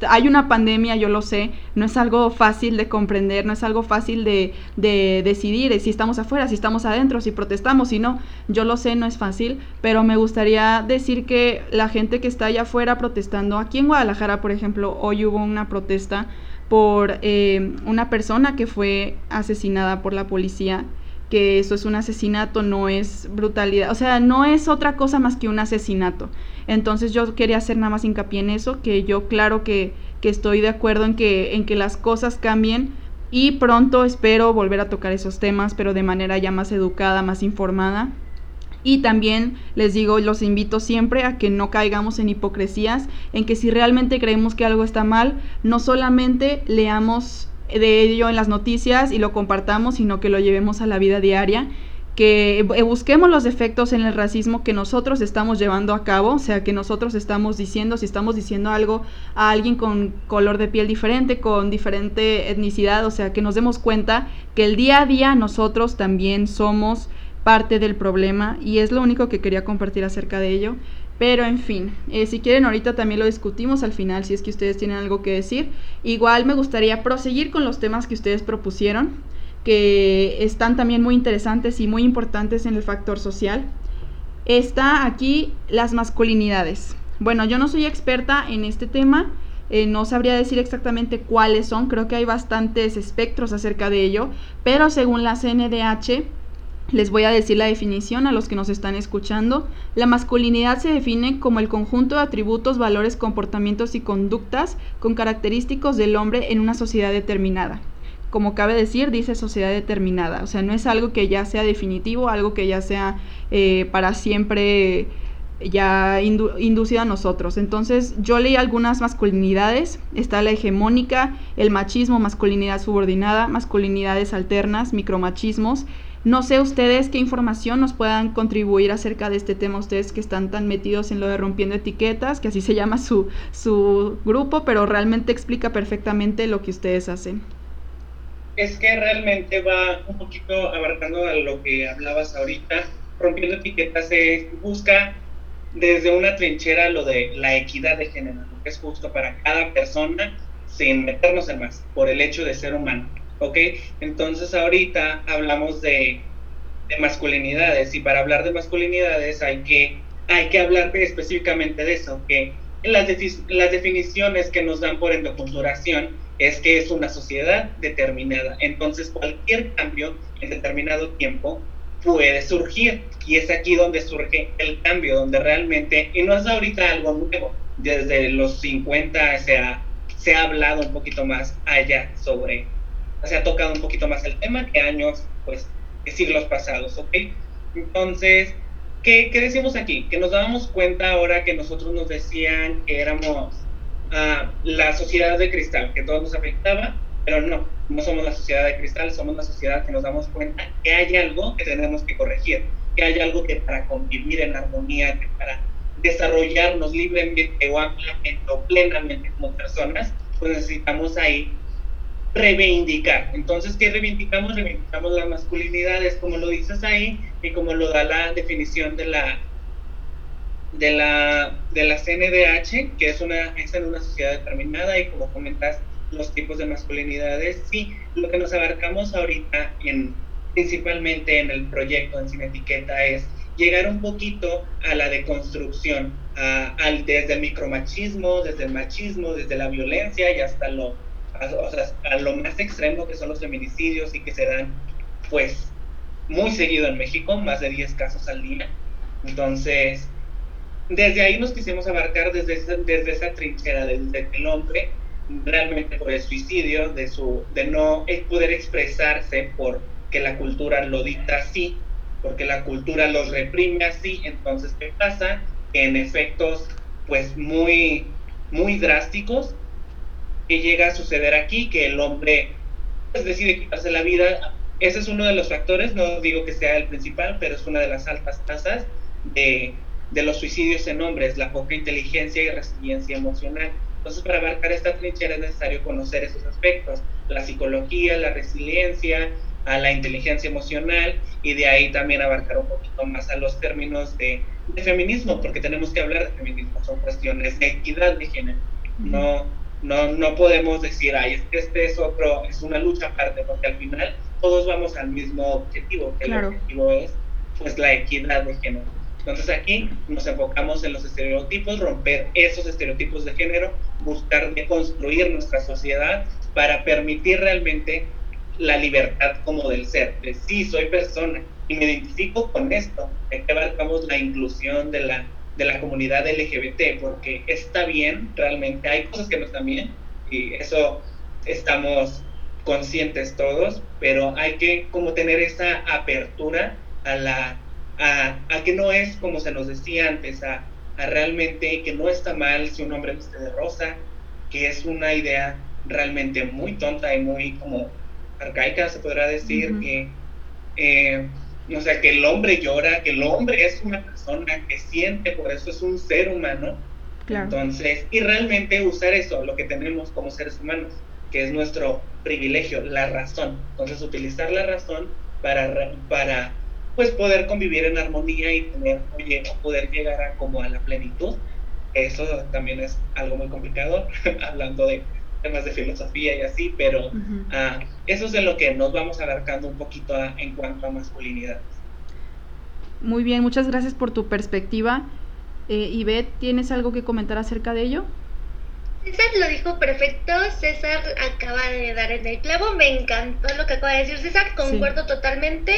hay una pandemia, yo lo sé, no es algo fácil de comprender, no es algo fácil de, de decidir si estamos afuera, si estamos adentro, si protestamos, si no, yo lo sé, no es fácil, pero me gustaría decir que la gente que está allá afuera protestando, aquí en Guadalajara, por ejemplo, hoy hubo una protesta por eh, una persona que fue asesinada por la policía que eso es un asesinato, no es brutalidad, o sea, no es otra cosa más que un asesinato. Entonces yo quería hacer nada más hincapié en eso, que yo claro que, que estoy de acuerdo en que, en que las cosas cambien y pronto espero volver a tocar esos temas, pero de manera ya más educada, más informada. Y también les digo, los invito siempre a que no caigamos en hipocresías, en que si realmente creemos que algo está mal, no solamente leamos de ello en las noticias y lo compartamos, sino que lo llevemos a la vida diaria, que busquemos los efectos en el racismo que nosotros estamos llevando a cabo, o sea, que nosotros estamos diciendo, si estamos diciendo algo a alguien con color de piel diferente, con diferente etnicidad, o sea, que nos demos cuenta que el día a día nosotros también somos parte del problema y es lo único que quería compartir acerca de ello. Pero en fin, eh, si quieren ahorita también lo discutimos al final, si es que ustedes tienen algo que decir. Igual me gustaría proseguir con los temas que ustedes propusieron, que están también muy interesantes y muy importantes en el factor social. Está aquí las masculinidades. Bueno, yo no soy experta en este tema, eh, no sabría decir exactamente cuáles son, creo que hay bastantes espectros acerca de ello, pero según la CNDH, les voy a decir la definición a los que nos están escuchando. La masculinidad se define como el conjunto de atributos, valores, comportamientos y conductas con característicos del hombre en una sociedad determinada. Como cabe decir, dice sociedad determinada. O sea, no es algo que ya sea definitivo, algo que ya sea eh, para siempre ya inducido a nosotros. Entonces yo leí algunas masculinidades. Está la hegemónica, el machismo, masculinidad subordinada, masculinidades alternas, micromachismos no sé ustedes qué información nos puedan contribuir acerca de este tema, ustedes que están tan metidos en lo de rompiendo etiquetas, que así se llama su, su grupo, pero realmente explica perfectamente lo que ustedes hacen. Es que realmente va un poquito abarcando a lo que hablabas ahorita. Rompiendo etiquetas se busca desde una trinchera lo de la equidad de género, que es justo para cada persona sin meternos en más, por el hecho de ser humano ¿ok? Entonces ahorita hablamos de, masculinidades y para hablar de masculinidades hay que, hay que hablar específicamente de eso, que las, las definiciones que nos dan por endoculturación es que es una sociedad determinada. Entonces cualquier cambio en determinado tiempo puede surgir y es aquí donde surge el cambio, donde realmente, y no es ahorita algo nuevo, desde los 50 se ha, se ha hablado un poquito más allá sobre se ha tocado un poquito más el tema que años, pues, que siglos pasados, ¿ok? Entonces, ¿qué, ¿qué, decimos aquí? Que nos dábamos cuenta ahora que nosotros nos decían que éramos uh, la sociedad de cristal, que todo nos afectaba, pero no, no somos la sociedad de cristal, somos la sociedad que nos damos cuenta que hay algo que tenemos que corregir, que hay algo que para convivir en armonía, que para desarrollarnos libremente o ampliamente o plenamente como personas, pues necesitamos ahí reivindicar. Entonces, ¿qué reivindicamos? Reivindicamos las masculinidades, como lo dices ahí y como lo da la definición de la de la de la CNDH, que es una es en una sociedad determinada y como comentas los tipos de masculinidades. Sí, lo que nos abarcamos ahorita en principalmente en el proyecto en Sin Etiqueta es llegar un poquito a la deconstrucción, al, desde el micromachismo, desde el machismo, desde la violencia y hasta lo o sea, a lo más extremo que son los feminicidios y que se dan pues muy seguido en México, más de 10 casos al día. Entonces, desde ahí nos quisimos abarcar desde esa, desde esa trinchera, desde el hombre realmente por el suicidio, de, su, de no poder expresarse porque la cultura lo dicta así, porque la cultura los reprime así, entonces, ¿qué pasa? En efectos pues muy, muy drásticos, que llega a suceder aquí, que el hombre pues, decide quitarse la vida. Ese es uno de los factores, no digo que sea el principal, pero es una de las altas tasas de, de los suicidios en hombres, la poca inteligencia y resiliencia emocional. Entonces, para abarcar esta trinchera es necesario conocer esos aspectos, la psicología, la resiliencia, a la inteligencia emocional y de ahí también abarcar un poquito más a los términos de, de feminismo, porque tenemos que hablar de feminismo, son cuestiones de equidad de género, no no, no podemos decir, ay, este es otro, es una lucha aparte, porque al final todos vamos al mismo objetivo, que el objetivo es pues la equidad de género. Entonces aquí nos enfocamos en los estereotipos, romper esos estereotipos de género, buscar construir nuestra sociedad para permitir realmente la libertad como del ser, de sí, soy persona y me identifico con esto, de que abarcamos la inclusión de la de la comunidad LGBT, porque está bien, realmente hay cosas que no están bien y eso estamos conscientes todos, pero hay que como tener esa apertura a la a, a que no es como se nos decía antes, a, a, realmente que no está mal si un hombre viste de rosa, que es una idea realmente muy tonta y muy como arcaica, se podrá decir, que eh, o sea, que el hombre llora, que el hombre es una persona que siente, por eso es un ser humano. Entonces, y realmente usar eso, lo que tenemos como seres humanos, que es nuestro privilegio, la razón. Entonces, utilizar la razón para, para pues poder convivir en armonía y tener, oye, poder llegar a como a la plenitud. Eso también es algo muy complicado, (laughs) hablando de temas de filosofía y así, pero ah, eso es de lo que nos vamos abarcando un poquito en cuanto a masculinidades. Muy bien, muchas gracias por tu perspectiva. Eh, Ivette, ¿tienes algo que comentar acerca de ello? César lo dijo perfecto, César acaba de dar en el clavo, me encantó lo que acaba de decir César, concuerdo totalmente.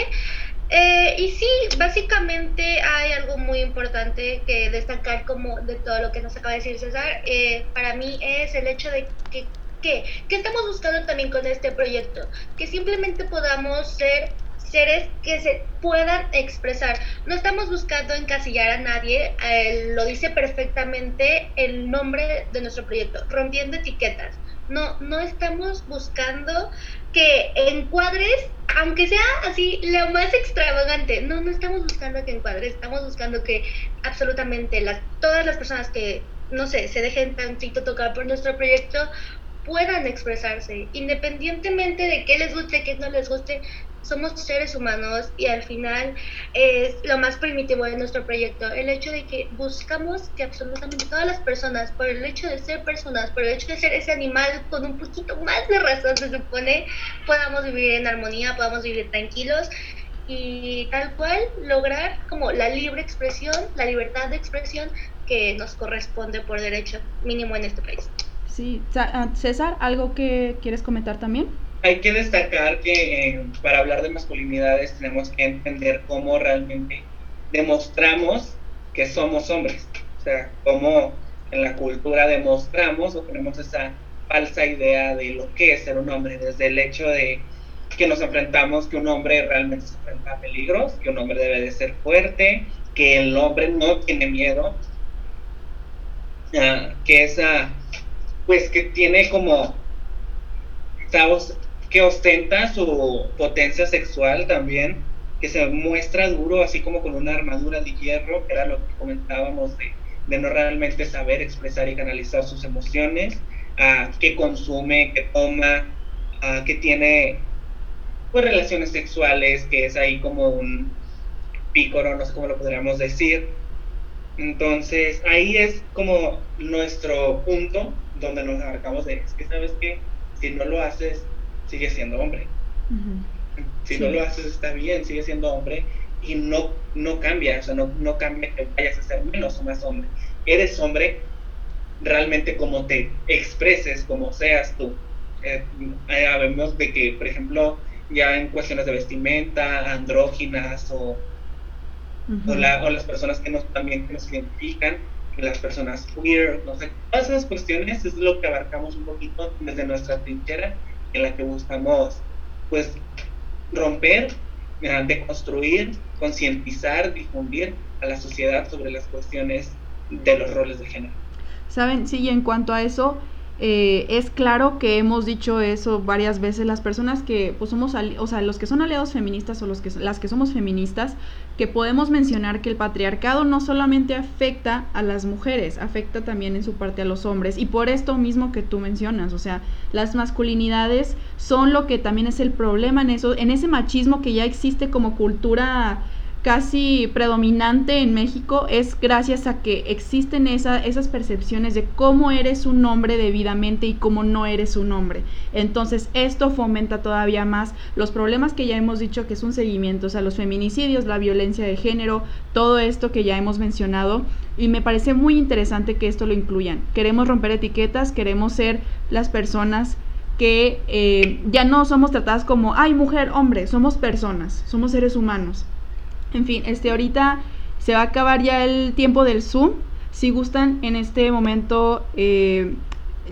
Eh, y sí, básicamente hay algo muy importante que destacar como de todo lo que nos acaba de decir César. Eh, para mí es el hecho de que, ¿qué? ¿Qué estamos buscando también con este proyecto? Que simplemente podamos ser seres que se puedan expresar. No estamos buscando encasillar a nadie, eh, lo dice perfectamente el nombre de nuestro proyecto, rompiendo etiquetas. No, no estamos buscando que encuadres, aunque sea así lo más extravagante, no, no estamos buscando que encuadres, estamos buscando que absolutamente las, todas las personas que, no sé, se dejen tantito tocar por nuestro proyecto puedan expresarse, independientemente de qué les guste, qué no les guste, somos seres humanos y al final es lo más primitivo de nuestro proyecto, el hecho de que buscamos que absolutamente todas las personas, por el hecho de ser personas, por el hecho de ser ese animal con un poquito más de razón se supone, podamos vivir en armonía, podamos vivir tranquilos y tal cual lograr como la libre expresión, la libertad de expresión que nos corresponde por derecho mínimo en este país. Sí, ah, César, ¿algo que quieres comentar también? Hay que destacar que eh, para hablar de masculinidades tenemos que entender cómo realmente demostramos que somos hombres. O sea, cómo en la cultura demostramos o tenemos esa falsa idea de lo que es ser un hombre, desde el hecho de que nos enfrentamos, que un hombre realmente se enfrenta a peligros, que un hombre debe de ser fuerte, que el hombre no tiene miedo, ah, que es, pues que tiene como, que ostenta su potencia sexual también, que se muestra duro, así como con una armadura de hierro, que era lo que comentábamos de, de no realmente saber expresar y canalizar sus emociones, que consume, que toma, que tiene pues relaciones sexuales, que es ahí como un pícoro, no sé cómo lo podríamos decir. Entonces ahí es como nuestro punto donde nos abarcamos de, es que sabes que si no lo haces, sigue siendo hombre. Si no lo haces está bien, sigue siendo hombre y no, no cambia, o sea, no, no cambia que vayas a ser menos o más hombre. Eres hombre realmente como te expreses, como seas tú. Eh, habemos de que, por ejemplo, ya en cuestiones de vestimenta, andróginas o, o, las personas que nos, también nos identifican, las personas queer, no sé, todas esas cuestiones es lo que abarcamos un poquito desde nuestra trinchera en la que buscamos pues romper, eh, deconstruir, concientizar, difundir a la sociedad sobre las cuestiones de los roles de género. Saben, sí, y en cuanto a eso, eh, es claro que hemos dicho eso varias veces, las personas que pues somos, o sea, los que son aliados feministas o los que, las que somos feministas, que podemos mencionar que el patriarcado no solamente afecta a las mujeres, afecta también en su parte a los hombres. Y por esto mismo que tú mencionas, o sea, las masculinidades son lo que también es el problema en eso, en ese machismo que ya existe como cultura casi predominante en México es gracias a que existen esa, esas percepciones de cómo eres un hombre debidamente y cómo no eres un hombre. Entonces esto fomenta todavía más los problemas que ya hemos dicho que es un seguimiento, o sea, los feminicidios, la violencia de género, todo esto que ya hemos mencionado. Y me parece muy interesante que esto lo incluyan. Queremos romper etiquetas, queremos ser las personas que eh, ya no somos tratadas como, ay, mujer, hombre, somos personas, somos seres humanos. En fin, este ahorita se va a acabar ya el tiempo del Zoom. Si gustan, en este momento eh,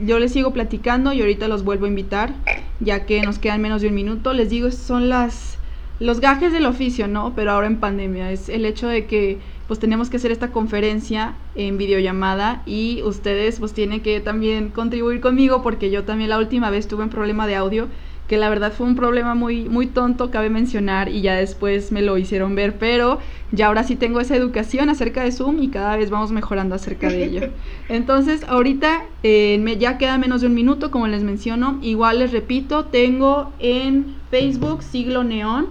yo les sigo platicando y ahorita los vuelvo a invitar, ya que nos quedan menos de un minuto. Les digo, son las los gajes del oficio, ¿no? Pero ahora en pandemia. Es el hecho de que pues tenemos que hacer esta conferencia en videollamada y ustedes pues tienen que también contribuir conmigo porque yo también la última vez tuve un problema de audio que la verdad fue un problema muy, muy tonto, cabe mencionar, y ya después me lo hicieron ver, pero ya ahora sí tengo esa educación acerca de Zoom y cada vez vamos mejorando acerca de ello. (laughs) Entonces, ahorita eh, me, ya queda menos de un minuto, como les menciono, igual les repito, tengo en Facebook Siglo Neón,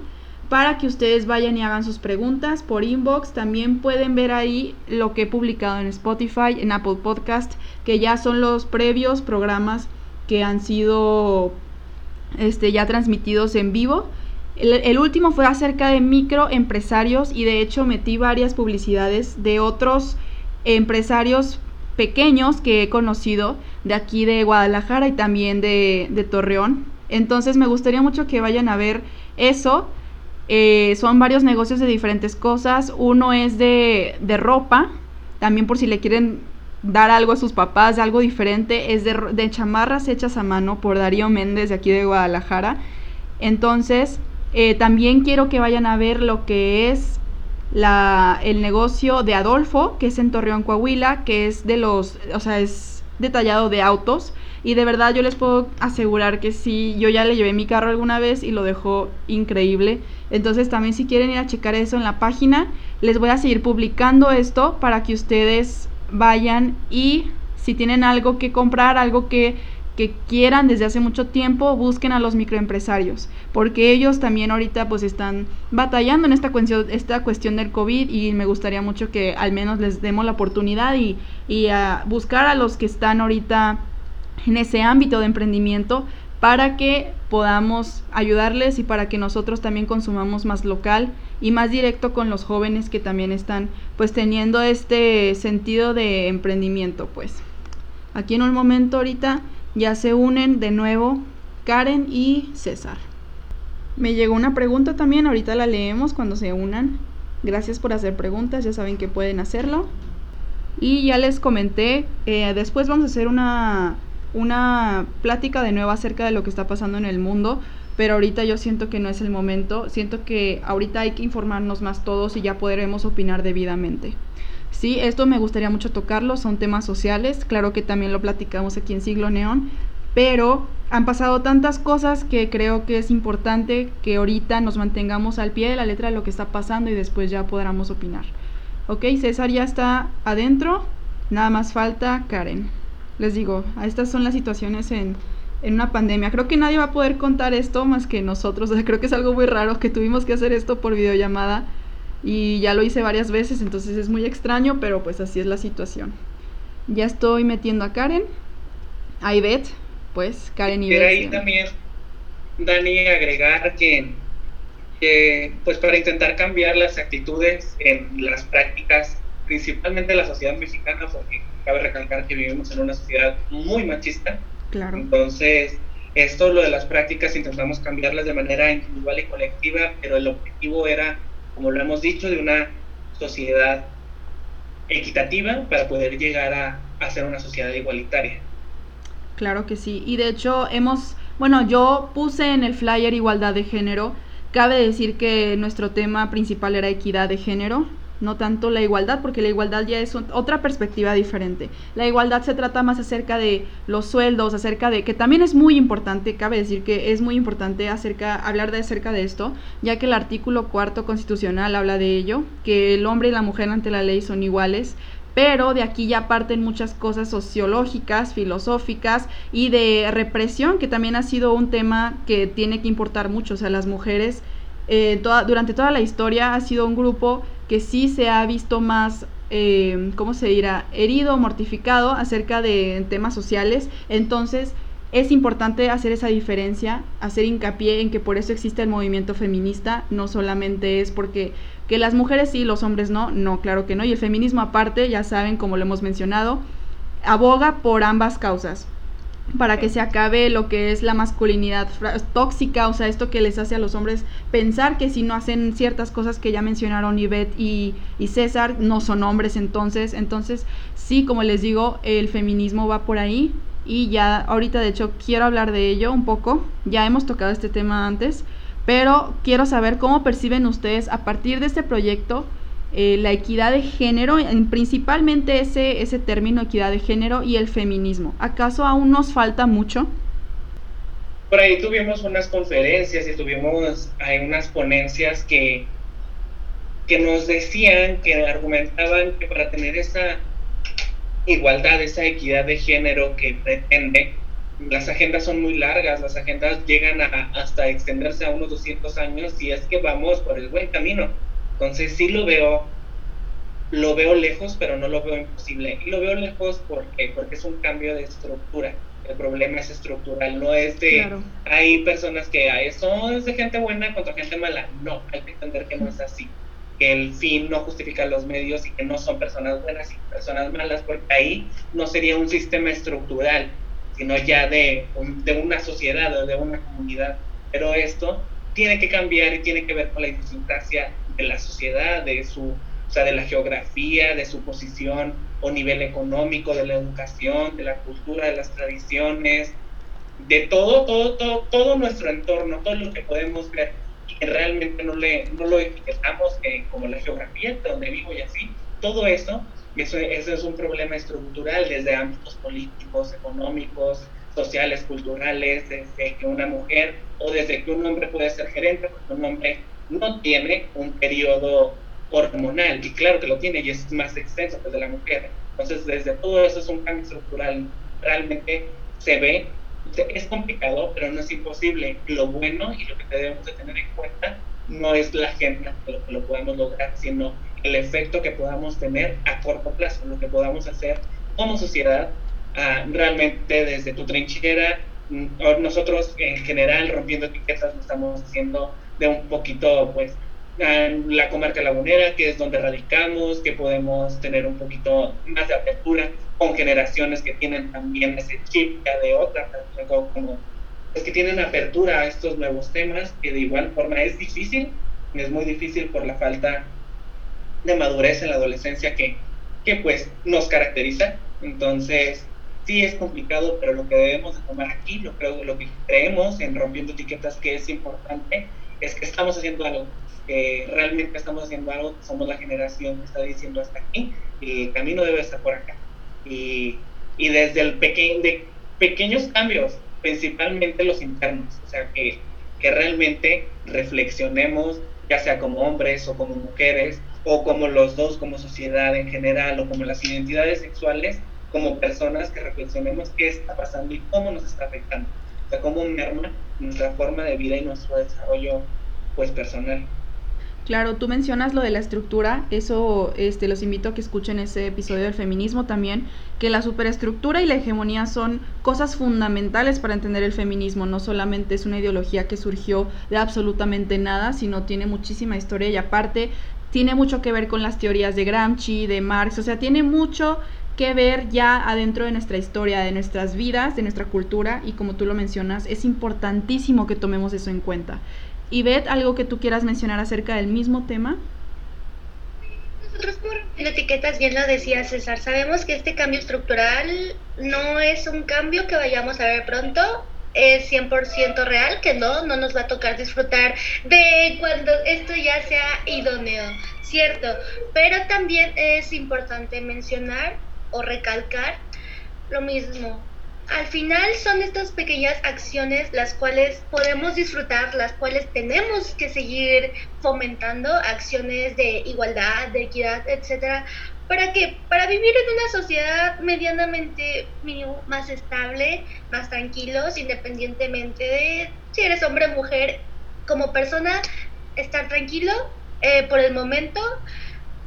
para que ustedes vayan y hagan sus preguntas por inbox. También pueden ver ahí lo que he publicado en Spotify, en Apple Podcast, que ya son los previos programas que han sido este, ya transmitidos en vivo. El, último fue acerca de microempresarios y de hecho metí varias publicidades de otros empresarios pequeños que he conocido de aquí de Guadalajara y también de, Torreón. Entonces me gustaría mucho que vayan a ver eso. Eh, son varios negocios de diferentes cosas. Uno es de, de ropa, también por si le quieren dar algo a sus papás, algo diferente, es de, chamarras hechas a mano por Darío Méndez de aquí de Guadalajara. Entonces, eh, también quiero que vayan a ver lo que es la, el negocio de Adolfo, que es en Torreón, Coahuila, que es de los, o sea, es detallado de autos. Y de verdad yo les puedo asegurar que sí, yo ya le llevé mi carro alguna vez y lo dejó increíble. Entonces también si quieren ir a checar eso en la página, les voy a seguir publicando esto para que ustedes vayan y si tienen algo que comprar, algo que, que quieran desde hace mucho tiempo, busquen a los microempresarios, porque ellos también ahorita pues están batallando en esta cuestión, esta cuestión del COVID y me gustaría mucho que al menos les demos la oportunidad y, y a buscar a los que están ahorita en ese ámbito de emprendimiento para que podamos ayudarles y para que nosotros también consumamos más local y más directo con los jóvenes que también están pues teniendo este sentido de emprendimiento pues. Aquí en un momento ahorita ya se unen de nuevo Karen y César. Me llegó una pregunta también, ahorita la leemos cuando se unan. Gracias por hacer preguntas, ya saben que pueden hacerlo. Y ya les comenté, eh, después vamos a hacer una una plática de nuevo acerca de lo que está pasando en el mundo, pero ahorita yo siento que no es el momento, siento que ahorita hay que informarnos más todos y ya podremos opinar debidamente. Sí, esto me gustaría mucho tocarlo, son temas sociales, claro que también lo platicamos aquí en Siglo Neón, pero han pasado tantas cosas que creo que es importante que ahorita nos mantengamos al pie de la letra de lo que está pasando y después ya podamos opinar. Ok, César ya está adentro, nada más falta Karen. Les digo, estas son las situaciones en, en una pandemia. Creo que nadie va a poder contar esto más que nosotros. O sea, creo que es algo muy raro que tuvimos que hacer esto por videollamada y ya lo hice varias veces, entonces es muy extraño, pero pues así es la situación. Ya estoy metiendo a Karen, a Ivette, pues Karen y Ivette. ahí también, Dani, agregar que, que, pues para intentar cambiar las actitudes en las prácticas, principalmente en la sociedad mexicana, porque cabe recalcar que vivimos en una sociedad muy machista, Claro. Entonces, esto, lo de las prácticas, intentamos cambiarlas de manera individual y colectiva, pero el objetivo era, como lo hemos dicho, de una sociedad equitativa para poder llegar a, a ser una sociedad igualitaria. Claro que sí. Y de hecho, hemos, bueno, yo puse en el flyer igualdad de género. Cabe decir que nuestro tema principal era equidad de género no tanto la igualdad, porque la igualdad ya es otra perspectiva diferente. La igualdad se trata más acerca de los sueldos, acerca de, que también es muy importante, cabe decir que es muy importante acerca, hablar de acerca de esto, ya que el artículo cuarto constitucional habla de ello, que el hombre y la mujer ante la ley son iguales, pero de aquí ya parten muchas cosas sociológicas, filosóficas y de represión, que también ha sido un tema que tiene que importar mucho, o sea, las mujeres eh, durante toda la historia ha sido un grupo que sí se ha visto más, eh, ¿cómo se dirá?, herido, mortificado acerca de temas sociales. Entonces, es importante hacer esa diferencia, hacer hincapié en que por eso existe el movimiento feminista, no solamente es porque que las mujeres sí, los hombres no, no, claro que no, y el feminismo aparte, ya saben, como lo hemos mencionado, aboga por ambas causas, para que se acabe lo que es la masculinidad tóxica, o sea, esto que les hace a los hombres pensar que si no hacen ciertas cosas que ya mencionaron Ivette y, y César, no son hombres entonces. Entonces, sí, como les digo, el feminismo va por ahí y ya ahorita de hecho quiero hablar de ello un poco, ya hemos tocado este tema antes, pero quiero saber cómo perciben ustedes a partir de este proyecto eh, la equidad de género, principalmente ese, ese término equidad de género y el feminismo. ¿Acaso aún nos falta mucho? Por ahí tuvimos unas conferencias y tuvimos hay unas ponencias que, que nos decían, que argumentaban que para tener esa igualdad, esa equidad de género que pretende, las agendas son muy largas, las agendas llegan a, hasta extenderse a unos 200 años y es que vamos por el buen camino entonces sí lo veo, lo veo lejos, pero no lo veo imposible. Y lo veo lejos porque, porque es un cambio de estructura. El problema es estructural, no es de... Hay personas que hay, son de gente buena contra gente mala. No, hay que entender que no es así. Que el fin no justifica los medios y que no son personas buenas y personas malas, porque ahí no sería un sistema estructural, sino ya de, de una sociedad o de una comunidad. Pero esto tiene que cambiar y tiene que ver con la idiosincrasia de la sociedad, de su, o sea, de la geografía, de su posición o nivel económico, de la educación, de la cultura, de las tradiciones, de todo, todo, todo, todo nuestro entorno, todo lo que podemos ver que realmente no, le, no lo etiquetamos eh, como la geografía de donde vivo y así, todo eso, eso, eso es un problema estructural desde ámbitos políticos, económicos, sociales, culturales, desde que una mujer o desde que un hombre puede ser gerente, porque un hombre no tiene un periodo hormonal, y claro que lo tiene y es más extenso que el de la mujer. Entonces, desde todo eso es un cambio estructural. Realmente se ve, es complicado, pero no es imposible. Lo bueno y lo que debemos de tener en cuenta no es la agenda lo que lo podamos lograr, sino el efecto que podamos tener a corto plazo, lo que podamos hacer como sociedad, ah, realmente desde tu trinchera. Mm, nosotros en general, rompiendo etiquetas, lo estamos haciendo de un poquito, pues, la comarca lagunera, que es donde radicamos, que podemos tener un poquito más de apertura con generaciones que tienen también ese chip ya de otra, como es que tienen apertura a estos nuevos temas, que de igual forma es difícil, es muy difícil por la falta de madurez en la adolescencia que, que pues nos caracteriza. Entonces, sí es complicado, pero lo que debemos de tomar aquí, lo, creo, lo que creemos en rompiendo etiquetas que es importante, es que estamos haciendo algo, que realmente estamos haciendo algo, somos la generación que está diciendo hasta aquí, y el camino debe estar por acá. Y, y desde el pequeño, de pequeños cambios, principalmente los internos, o sea, que, que realmente reflexionemos, ya sea como hombres o como mujeres, o como los dos, como sociedad en general, o como las identidades sexuales, como personas que reflexionemos qué está pasando y cómo nos está afectando, o sea, nuestra forma de vida y nuestro desarrollo pues personal. Claro, tú mencionas lo de la estructura, eso este, los invito a que escuchen ese episodio del feminismo también, que la superestructura y la hegemonía son cosas fundamentales para entender el feminismo, no solamente es una ideología que surgió de absolutamente nada, sino tiene muchísima historia y aparte tiene mucho que ver con las teorías de Gramsci, de Marx, o sea, tiene mucho que ver ya adentro de nuestra historia, de nuestras vidas, de nuestra cultura y como tú lo mencionas, es importantísimo que tomemos eso en cuenta. Beth, algo que tú quieras mencionar acerca del mismo tema. Nosotros por etiquetas, bien lo decía César, sabemos que este cambio estructural no es un cambio que vayamos a ver pronto, es 100% real, que no, no nos va a tocar disfrutar de cuando esto ya sea idóneo, ¿cierto? Pero también es importante mencionar o recalcar lo mismo. Al final son estas pequeñas acciones las cuales podemos disfrutar, las cuales tenemos que seguir fomentando, acciones de igualdad, de equidad, etcétera, ¿Para qué? Para vivir en una sociedad medianamente más estable, más tranquilos, independientemente de si eres hombre o mujer. Como persona, estar tranquilo eh, por el momento.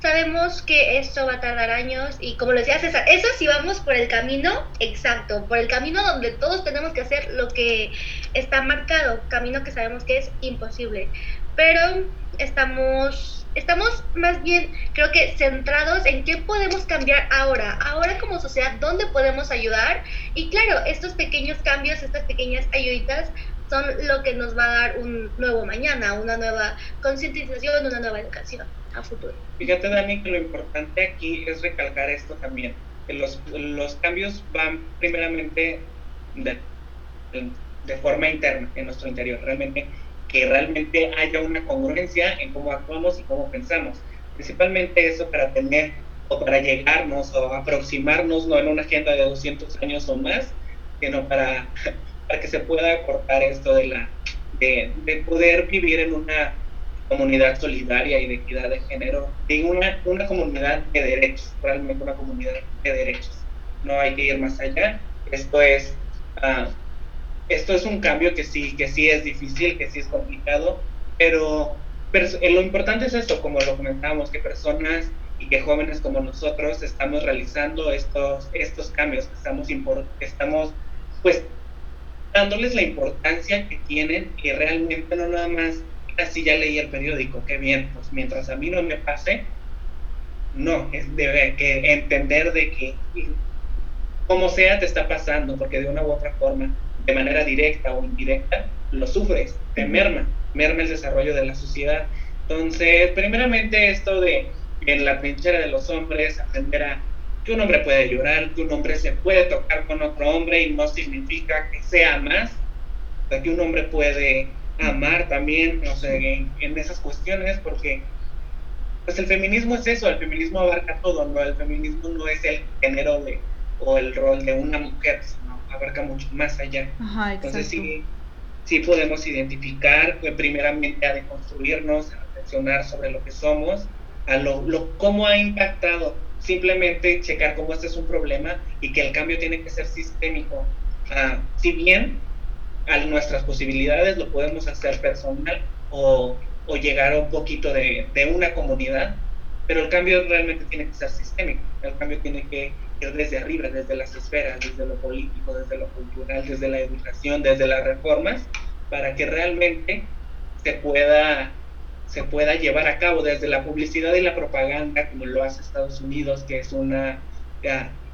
Sabemos que esto va a tardar años y como lo decía César, eso sí vamos por el camino exacto, por el camino donde todos tenemos que hacer lo que está marcado, camino que sabemos que es imposible. Pero estamos estamos más bien, creo que centrados en qué podemos cambiar ahora, ahora como sociedad, dónde podemos ayudar. Y claro, estos pequeños cambios, estas pequeñas ayuditas son lo que nos va a dar un nuevo mañana, una nueva concientización, una nueva educación a futuro. Fíjate, Dani, que lo importante aquí es recalcar esto también, que los, los cambios van primeramente de, de forma interna, en nuestro interior. Realmente que realmente haya una congruencia en cómo actuamos y cómo pensamos. Principalmente eso para tener o para llegarnos o aproximarnos no en una agenda de 200 años o más, sino para, (laughs) para que se pueda cortar esto de, la, de, de poder vivir en una comunidad solidaria y de género, en una, una comunidad de derechos, realmente una comunidad de derechos. No hay que ir más allá. Esto es uh, esto es un cambio que sí, que sí es difícil, que sí es complicado, pero, eh, lo importante es esto, como lo comentábamos, que personas y que jóvenes como nosotros estamos realizando estos, estos cambios, que estamos, estamos pues dándoles la importancia que tienen y realmente no nada más, así ya leí el periódico, qué bien, pues mientras a mí no me pase, no, es de que entender de que como sea te está pasando, porque de una u otra forma de manera directa o indirecta, lo sufres, te merma, merma el desarrollo de la sociedad. Entonces, primeramente esto de en la trinchera de los hombres, aprender a que un hombre puede llorar, que un hombre se puede tocar con otro hombre y no significa que sea más, o sea, que un hombre puede amar también, no sé, en, en, esas cuestiones, porque pues el feminismo es eso, el feminismo abarca todo, ¿no? El feminismo no es el género de, o el rol de una mujer, abarca mucho más allá. Entonces sí, sí podemos identificar eh, primeramente a deconstruirnos, a reflexionar sobre lo que somos, a lo, lo, cómo ha impactado, simplemente checar cómo este es un problema y que el cambio tiene que ser sistémico. Ah, si bien a nuestras posibilidades lo podemos hacer personal o, o llegar a un poquito de, de una comunidad, pero el cambio realmente tiene que ser sistémico, el cambio tiene que desde arriba, desde las esferas, desde lo político, desde lo cultural, desde la educación, desde las reformas, para que realmente se pueda, se pueda llevar a cabo desde la publicidad y la propaganda, como lo hace Estados Unidos, que es una,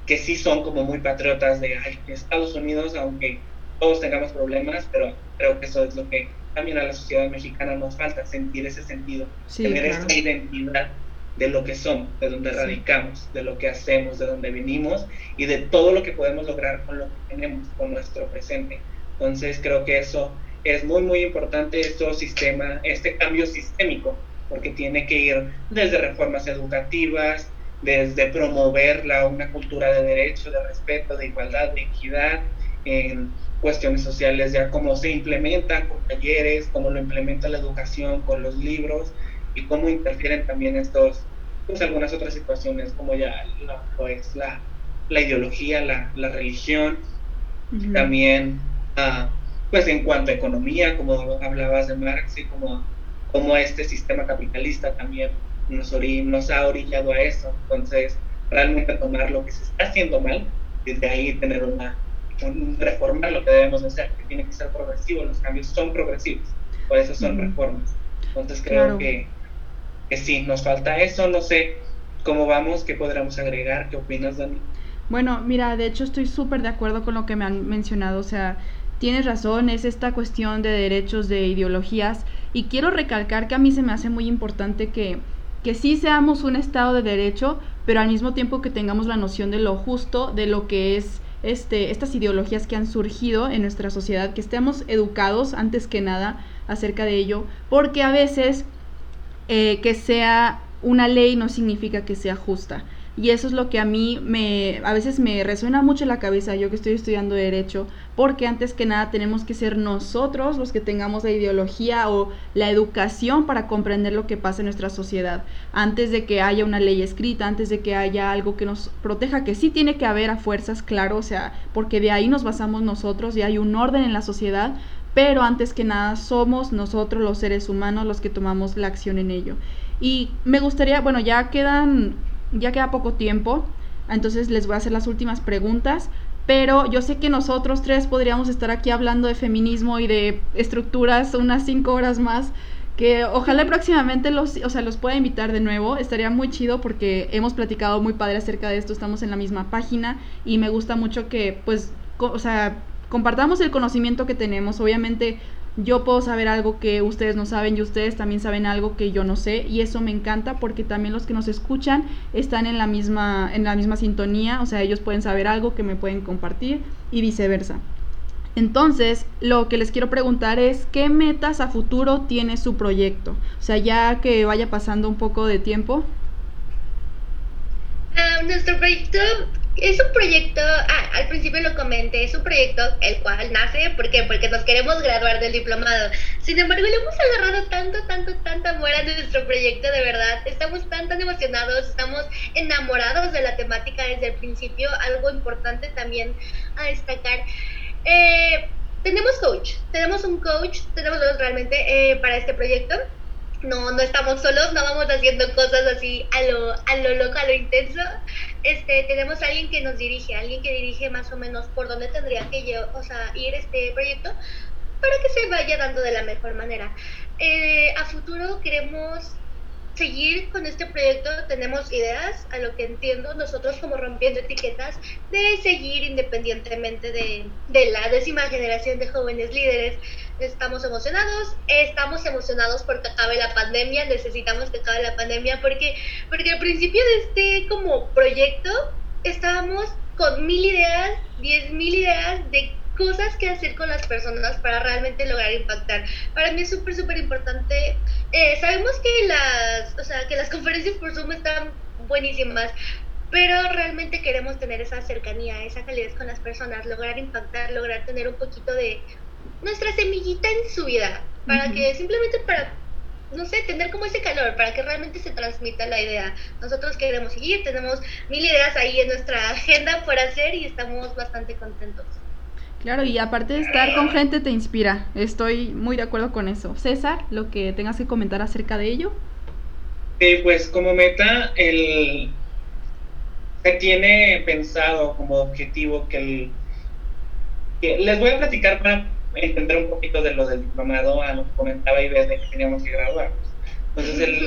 que sí son como muy patriotas de Estados Unidos, aunque todos tengamos problemas, pero creo que eso es lo que también a la sociedad mexicana nos falta, sentir ese sentido, tener esa identidad de lo que somos, de donde radicamos, de lo que hacemos, de donde venimos y de todo lo que podemos lograr con lo que tenemos, con nuestro presente. Entonces creo que eso es muy, muy importante, este sistema, este cambio sistémico, porque tiene que ir desde reformas educativas, desde promover la, una cultura de derecho, de respeto, de igualdad, de equidad, en cuestiones sociales, ya cómo se implementa con talleres, cómo lo implementa la educación con los libros y cómo interfieren también estos pues algunas otras situaciones como ya lo, es la, la ideología, la, la religión, también uh, pues en cuanto a economía, como hablabas de Marx y como, como este sistema capitalista también nos, nos ha orillado a eso, entonces realmente tomar lo que se está haciendo mal y de ahí tener una, reformar lo que debemos hacer, que tiene que ser progresivo, los cambios son progresivos, por eso son reformas. Entonces creo que que sí, nos falta eso, no sé cómo vamos, qué podríamos agregar, qué opinas, Dani. Bueno, mira, de hecho estoy súper de acuerdo con lo que me han mencionado, o sea, tienes razón, es esta cuestión de derechos, de ideologías, y quiero recalcar que a mí se me hace muy importante que, que sí seamos un Estado de derecho, pero al mismo tiempo que tengamos la noción de lo justo, de lo que es este, estas ideologías que han surgido en nuestra sociedad, que estemos educados antes que nada acerca de ello, porque a veces eh, que sea una ley no significa que sea justa. Y eso es lo que a mí me, a veces me resuena mucho en la cabeza, yo que estoy estudiando derecho, porque antes que nada tenemos que ser nosotros los que tengamos la ideología o la educación para comprender lo que pasa en nuestra sociedad, antes de que haya una ley escrita, antes de que haya algo que nos proteja, que sí tiene que haber a fuerzas, claro, o sea, porque de ahí nos basamos nosotros y hay un orden en la sociedad, pero antes que nada somos nosotros los seres humanos los que tomamos la acción en ello. Y me gustaría, bueno, ya quedan, ya queda poco tiempo, entonces les voy a hacer las últimas preguntas, pero yo sé que nosotros tres podríamos estar aquí hablando de feminismo y de estructuras unas cinco horas más, que ojalá próximamente los, o sea, los pueda invitar de nuevo, estaría muy chido porque hemos platicado muy padre acerca de esto, estamos en la misma página y me gusta mucho que, pues, o sea, compartamos el conocimiento que tenemos. Obviamente yo puedo saber algo que ustedes no saben y ustedes también saben algo que yo no sé y eso me encanta porque también los que nos escuchan están en la misma en la misma sintonía, o sea, ellos pueden saber algo que me pueden compartir y viceversa. Entonces, lo que les quiero preguntar es qué metas a futuro tiene su proyecto. O sea, ya que vaya pasando un poco de tiempo. Ah, nuestro proyecto es un proyecto, ah, al principio lo comenté, es un proyecto el cual nace, ¿por qué? Porque nos queremos graduar del diplomado. Sin embargo, le hemos agarrado tanto, tanto, tanto amor a nuestro proyecto, de verdad. Estamos tan, tan emocionados, estamos enamorados de la temática desde el principio. Algo importante también a destacar. Eh, tenemos coach, tenemos un coach, tenemos realmente eh, para este proyecto no, no estamos solos, no vamos haciendo cosas así a lo, a lo loco, a lo intenso. Este, tenemos a alguien que nos dirige, alguien que dirige más o menos por dónde tendría que ir este proyecto para que se vaya dando de la mejor manera. Eh, a futuro queremos seguir con este proyecto tenemos ideas, a lo que entiendo, nosotros como rompiendo etiquetas, de seguir independientemente de, de la décima generación de jóvenes líderes. Estamos emocionados, estamos emocionados porque acabe la pandemia, necesitamos que acabe la pandemia porque, porque al principio de este como proyecto estábamos con mil ideas, diez mil ideas de cosas que hacer con las personas para realmente lograr impactar. Para mí es súper, súper importante. Eh, sabemos que las, o sea, que las (laughs) conferencias por Zoom están buenísimas, pero realmente queremos tener esa cercanía, esa calidez con las personas, lograr impactar, lograr tener un poquito de nuestra semillita en su vida, para que simplemente para no sé, tener como ese calor para que realmente se transmita la idea. Nosotros queremos seguir, tenemos mil ideas ahí en nuestra agenda por hacer y estamos bastante contentos. Claro, y aparte de estar con gente te inspira. Estoy muy de acuerdo con eso. César, lo que tengas que comentar acerca de ello. Sí, pues como meta, el se tiene pensado como objetivo que el les voy a platicar para entender un poquito de lo del diplomado, a lo que comentaba y de que teníamos que graduarnos. Entonces,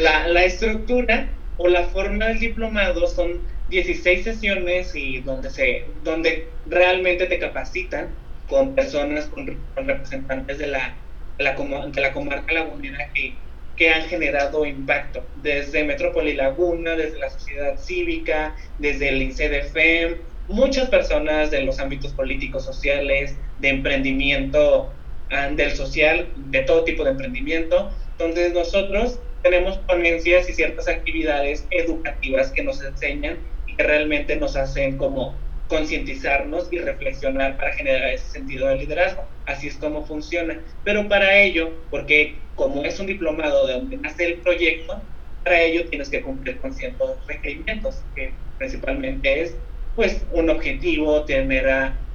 la, la estructura o la forma del diplomado son 16 sesiones y donde, se, donde realmente te capacitan con personas, con, representantes de la, de la, de la comarca lagunera que, que han generado impacto, desde Metrópoli Laguna, desde la sociedad cívica, desde el INCEDFEM, muchas personas de los ámbitos políticos, sociales, de emprendimiento, ah, del social, de todo tipo de emprendimiento. Entonces nosotros tenemos ponencias y ciertas actividades educativas que nos enseñan que realmente nos hacen como concientizarnos y reflexionar para generar ese sentido de liderazgo. Así es como funciona. Pero para ello, porque como es un diplomado de donde nace el proyecto, para ello tienes que cumplir con ciertos requerimientos, que principalmente es pues un objetivo, tener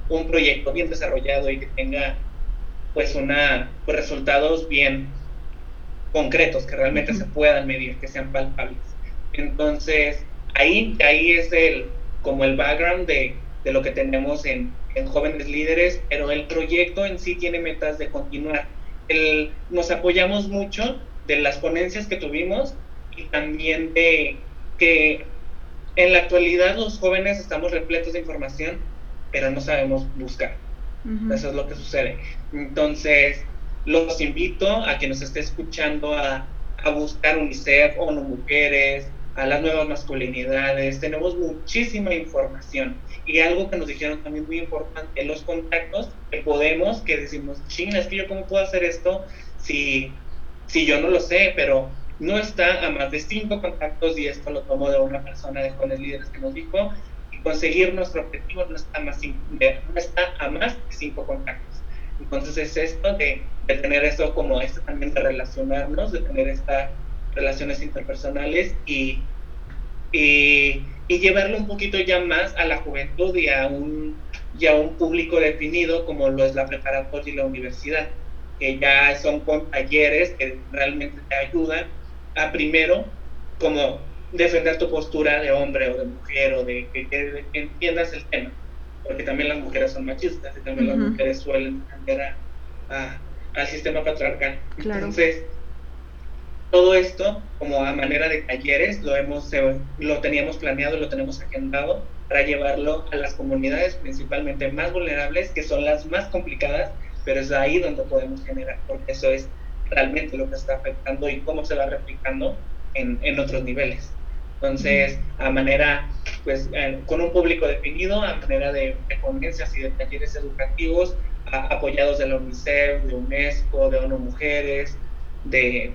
un proyecto bien desarrollado y que tenga pues una pues, resultados bien concretos, que realmente se puedan medir, que sean palpables. Entonces, ahí, ahí es el como el background de, de lo que tenemos en, en, jóvenes líderes, pero el proyecto en sí tiene metas de continuar. El, nos apoyamos mucho de las ponencias que tuvimos y también de que en la actualidad los jóvenes estamos repletos de información, pero no sabemos buscar. Eso es lo que sucede. Entonces, los invito a que nos esté escuchando a, a buscar UNICEF, ONU Mujeres, a las nuevas masculinidades. Tenemos muchísima información. Y algo que nos dijeron también muy importante, los contactos que podemos, que decimos, ching, es que yo cómo puedo hacer esto si, si yo no lo sé, pero no está a más de cinco contactos y esto lo tomo de una persona de jóvenes líderes que nos dijo, y conseguir nuestro objetivo no está, más, no está a más de cinco contactos. Entonces es esto de, de tener eso como esto también de relacionarnos, de tener estas relaciones interpersonales y, y, y, llevarlo un poquito ya más a la juventud y a un, y a un público definido como lo es la preparatoria y la universidad, que ya son con talleres que realmente te ayudan a primero como defender tu postura de hombre o de mujer o de que, entiendas el tema, porque también las mujeres son machistas y también las mujeres suelen defender a, al sistema patriarcal. Entonces, todo esto, como a manera de talleres, lo, hemos, eh, lo teníamos planeado, lo tenemos agendado para llevarlo a las comunidades principalmente más vulnerables, que son las más complicadas, pero es ahí donde podemos generar, porque eso es realmente lo que está afectando y cómo se va replicando en, en otros niveles. Entonces, a manera, pues, eh, con un público definido, a manera de, de y de talleres educativos, apoyados de la UNICEF, de UNESCO, de ONU Mujeres, de,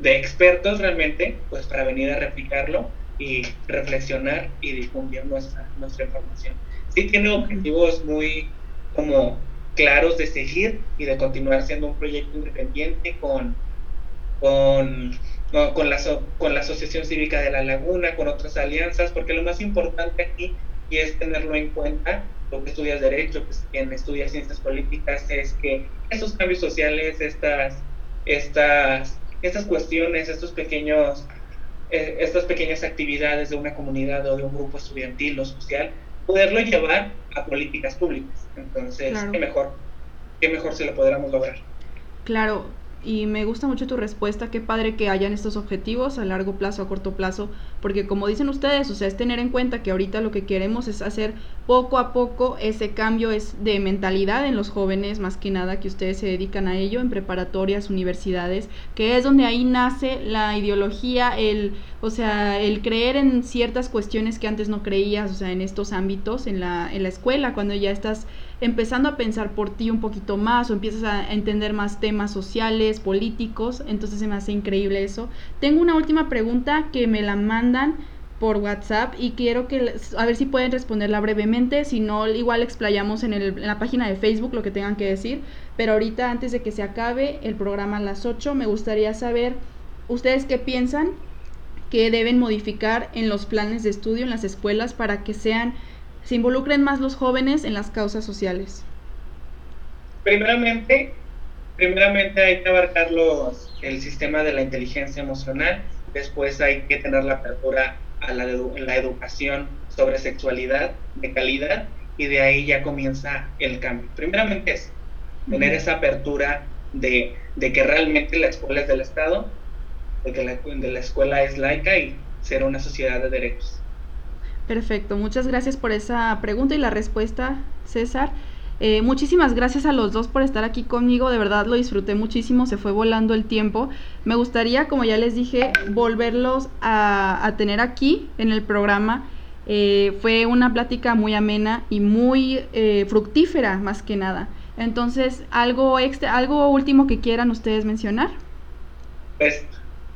de expertos realmente, pues para venir a replicarlo y reflexionar y difundir nuestra, nuestra información. Sí tiene objetivos muy como claros de seguir y de continuar siendo un proyecto independiente con, con, con, la, con la Asociación Cívica de la Laguna, con otras alianzas, porque lo más importante aquí, y es tenerlo en cuenta, lo que estudias Derecho, pues, quien estudia Ciencias Políticas, es que estos cambios sociales, estas, estas, estas cuestiones, estos pequeños, eh, estas pequeñas actividades de una comunidad o de un grupo estudiantil o social, poderlo llevar a políticas públicas. Entonces, qué mejor, qué mejor si lo podríamos lograr. Claro, y me gusta mucho tu respuesta, qué padre que hayan estos objetivos a largo plazo, a corto plazo, porque como dicen ustedes, o sea, es tener en cuenta que ahorita lo que queremos es hacer poco a poco ese cambio es de mentalidad en los jóvenes, más que nada que ustedes se dedican a ello en preparatorias, universidades, que es donde ahí nace la ideología, el, o sea, el creer en ciertas cuestiones que antes no creías, o sea, en estos ámbitos, en la, en la escuela, cuando ya estás empezando a pensar por ti un poquito más o empiezas a entender más temas sociales, políticos, entonces se me hace increíble eso. Tengo una última pregunta que me la mandan por WhatsApp y quiero que a ver si pueden responderla brevemente, si no igual explayamos en, el, en la página de Facebook lo que tengan que decir, pero ahorita antes de que se acabe el programa a las 8 me gustaría saber ustedes qué piensan que deben modificar en los planes de estudio en las escuelas para que sean se involucren más los jóvenes en las causas sociales? Primeramente, primeramente hay que abarcar los, el sistema de la inteligencia emocional, después hay que tener la apertura a la, la educación sobre sexualidad de calidad y de ahí ya comienza el cambio. Primeramente es tener esa apertura de, de, que realmente la escuela es del Estado, de que la, de la escuela es laica y ser una sociedad de derechos. Perfecto, muchas gracias por esa pregunta y la respuesta, César. Eh, muchísimas gracias a los dos por estar aquí conmigo, de verdad lo disfruté muchísimo, se fue volando el tiempo. Me gustaría, como ya les dije, volverlos a, tener aquí en el programa. Eh, fue una plática muy amena y muy eh, fructífera, más que nada. Entonces, ¿algo, extra, ¿algo último que quieran ustedes mencionar? Pues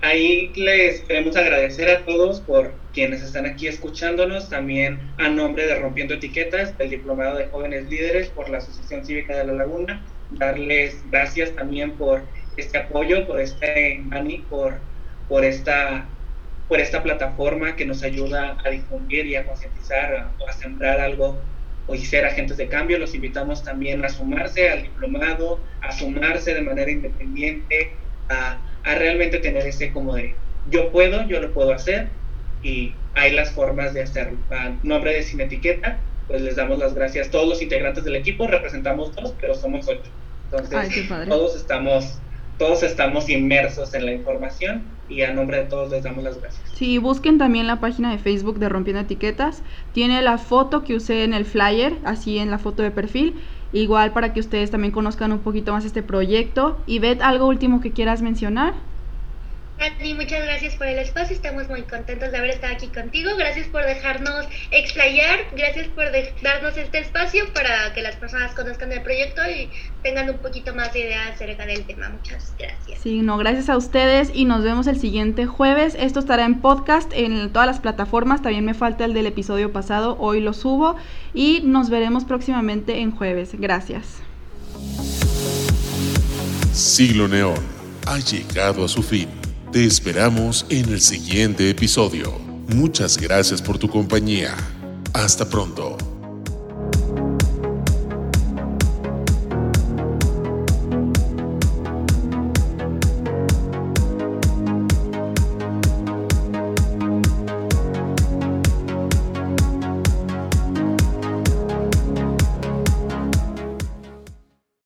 ahí les queremos agradecer a todos por quienes están aquí escuchándonos, también a nombre de Rompiendo Etiquetas, del Diplomado de Jóvenes Líderes, por la Asociación Cívica de la Laguna, darles gracias también por este apoyo, por este mani, por, por, esta, por esta plataforma que nos ayuda a difundir y a concientizar o a sembrar algo o ser agentes de cambio. Los invitamos también a sumarse al diplomado, a sumarse de manera independiente, a, a realmente tener ese como de yo puedo, yo lo puedo hacer y hay las formas de hacerlo. A nombre de Sin Etiqueta, pues les damos las gracias. Todos los integrantes del equipo representamos dos, pero somos ocho. Entonces, todos estamos todos estamos inmersos en la información y a nombre de todos les damos las gracias. Sí, busquen también la página de Facebook de Rompiendo Etiquetas. Tiene la foto que usé en el flyer, así en la foto de perfil. Igual para que ustedes también conozcan un poquito más este proyecto. Y Beth, ¿algo último que quieras mencionar? Andy, muchas gracias por el espacio, estamos muy contentos de haber estado aquí contigo, gracias por dejarnos explayar, gracias por darnos este espacio para que las personas conozcan el proyecto y tengan un poquito más de idea acerca del tema. Muchas gracias. Sí, no, gracias a ustedes y nos vemos el siguiente jueves. Esto estará en podcast en todas las plataformas, también me falta el del episodio pasado, hoy lo subo y nos veremos próximamente en jueves. Gracias. Siglo Neón ha llegado a su fin. Te esperamos en el siguiente episodio. Muchas gracias por tu compañía. Hasta pronto.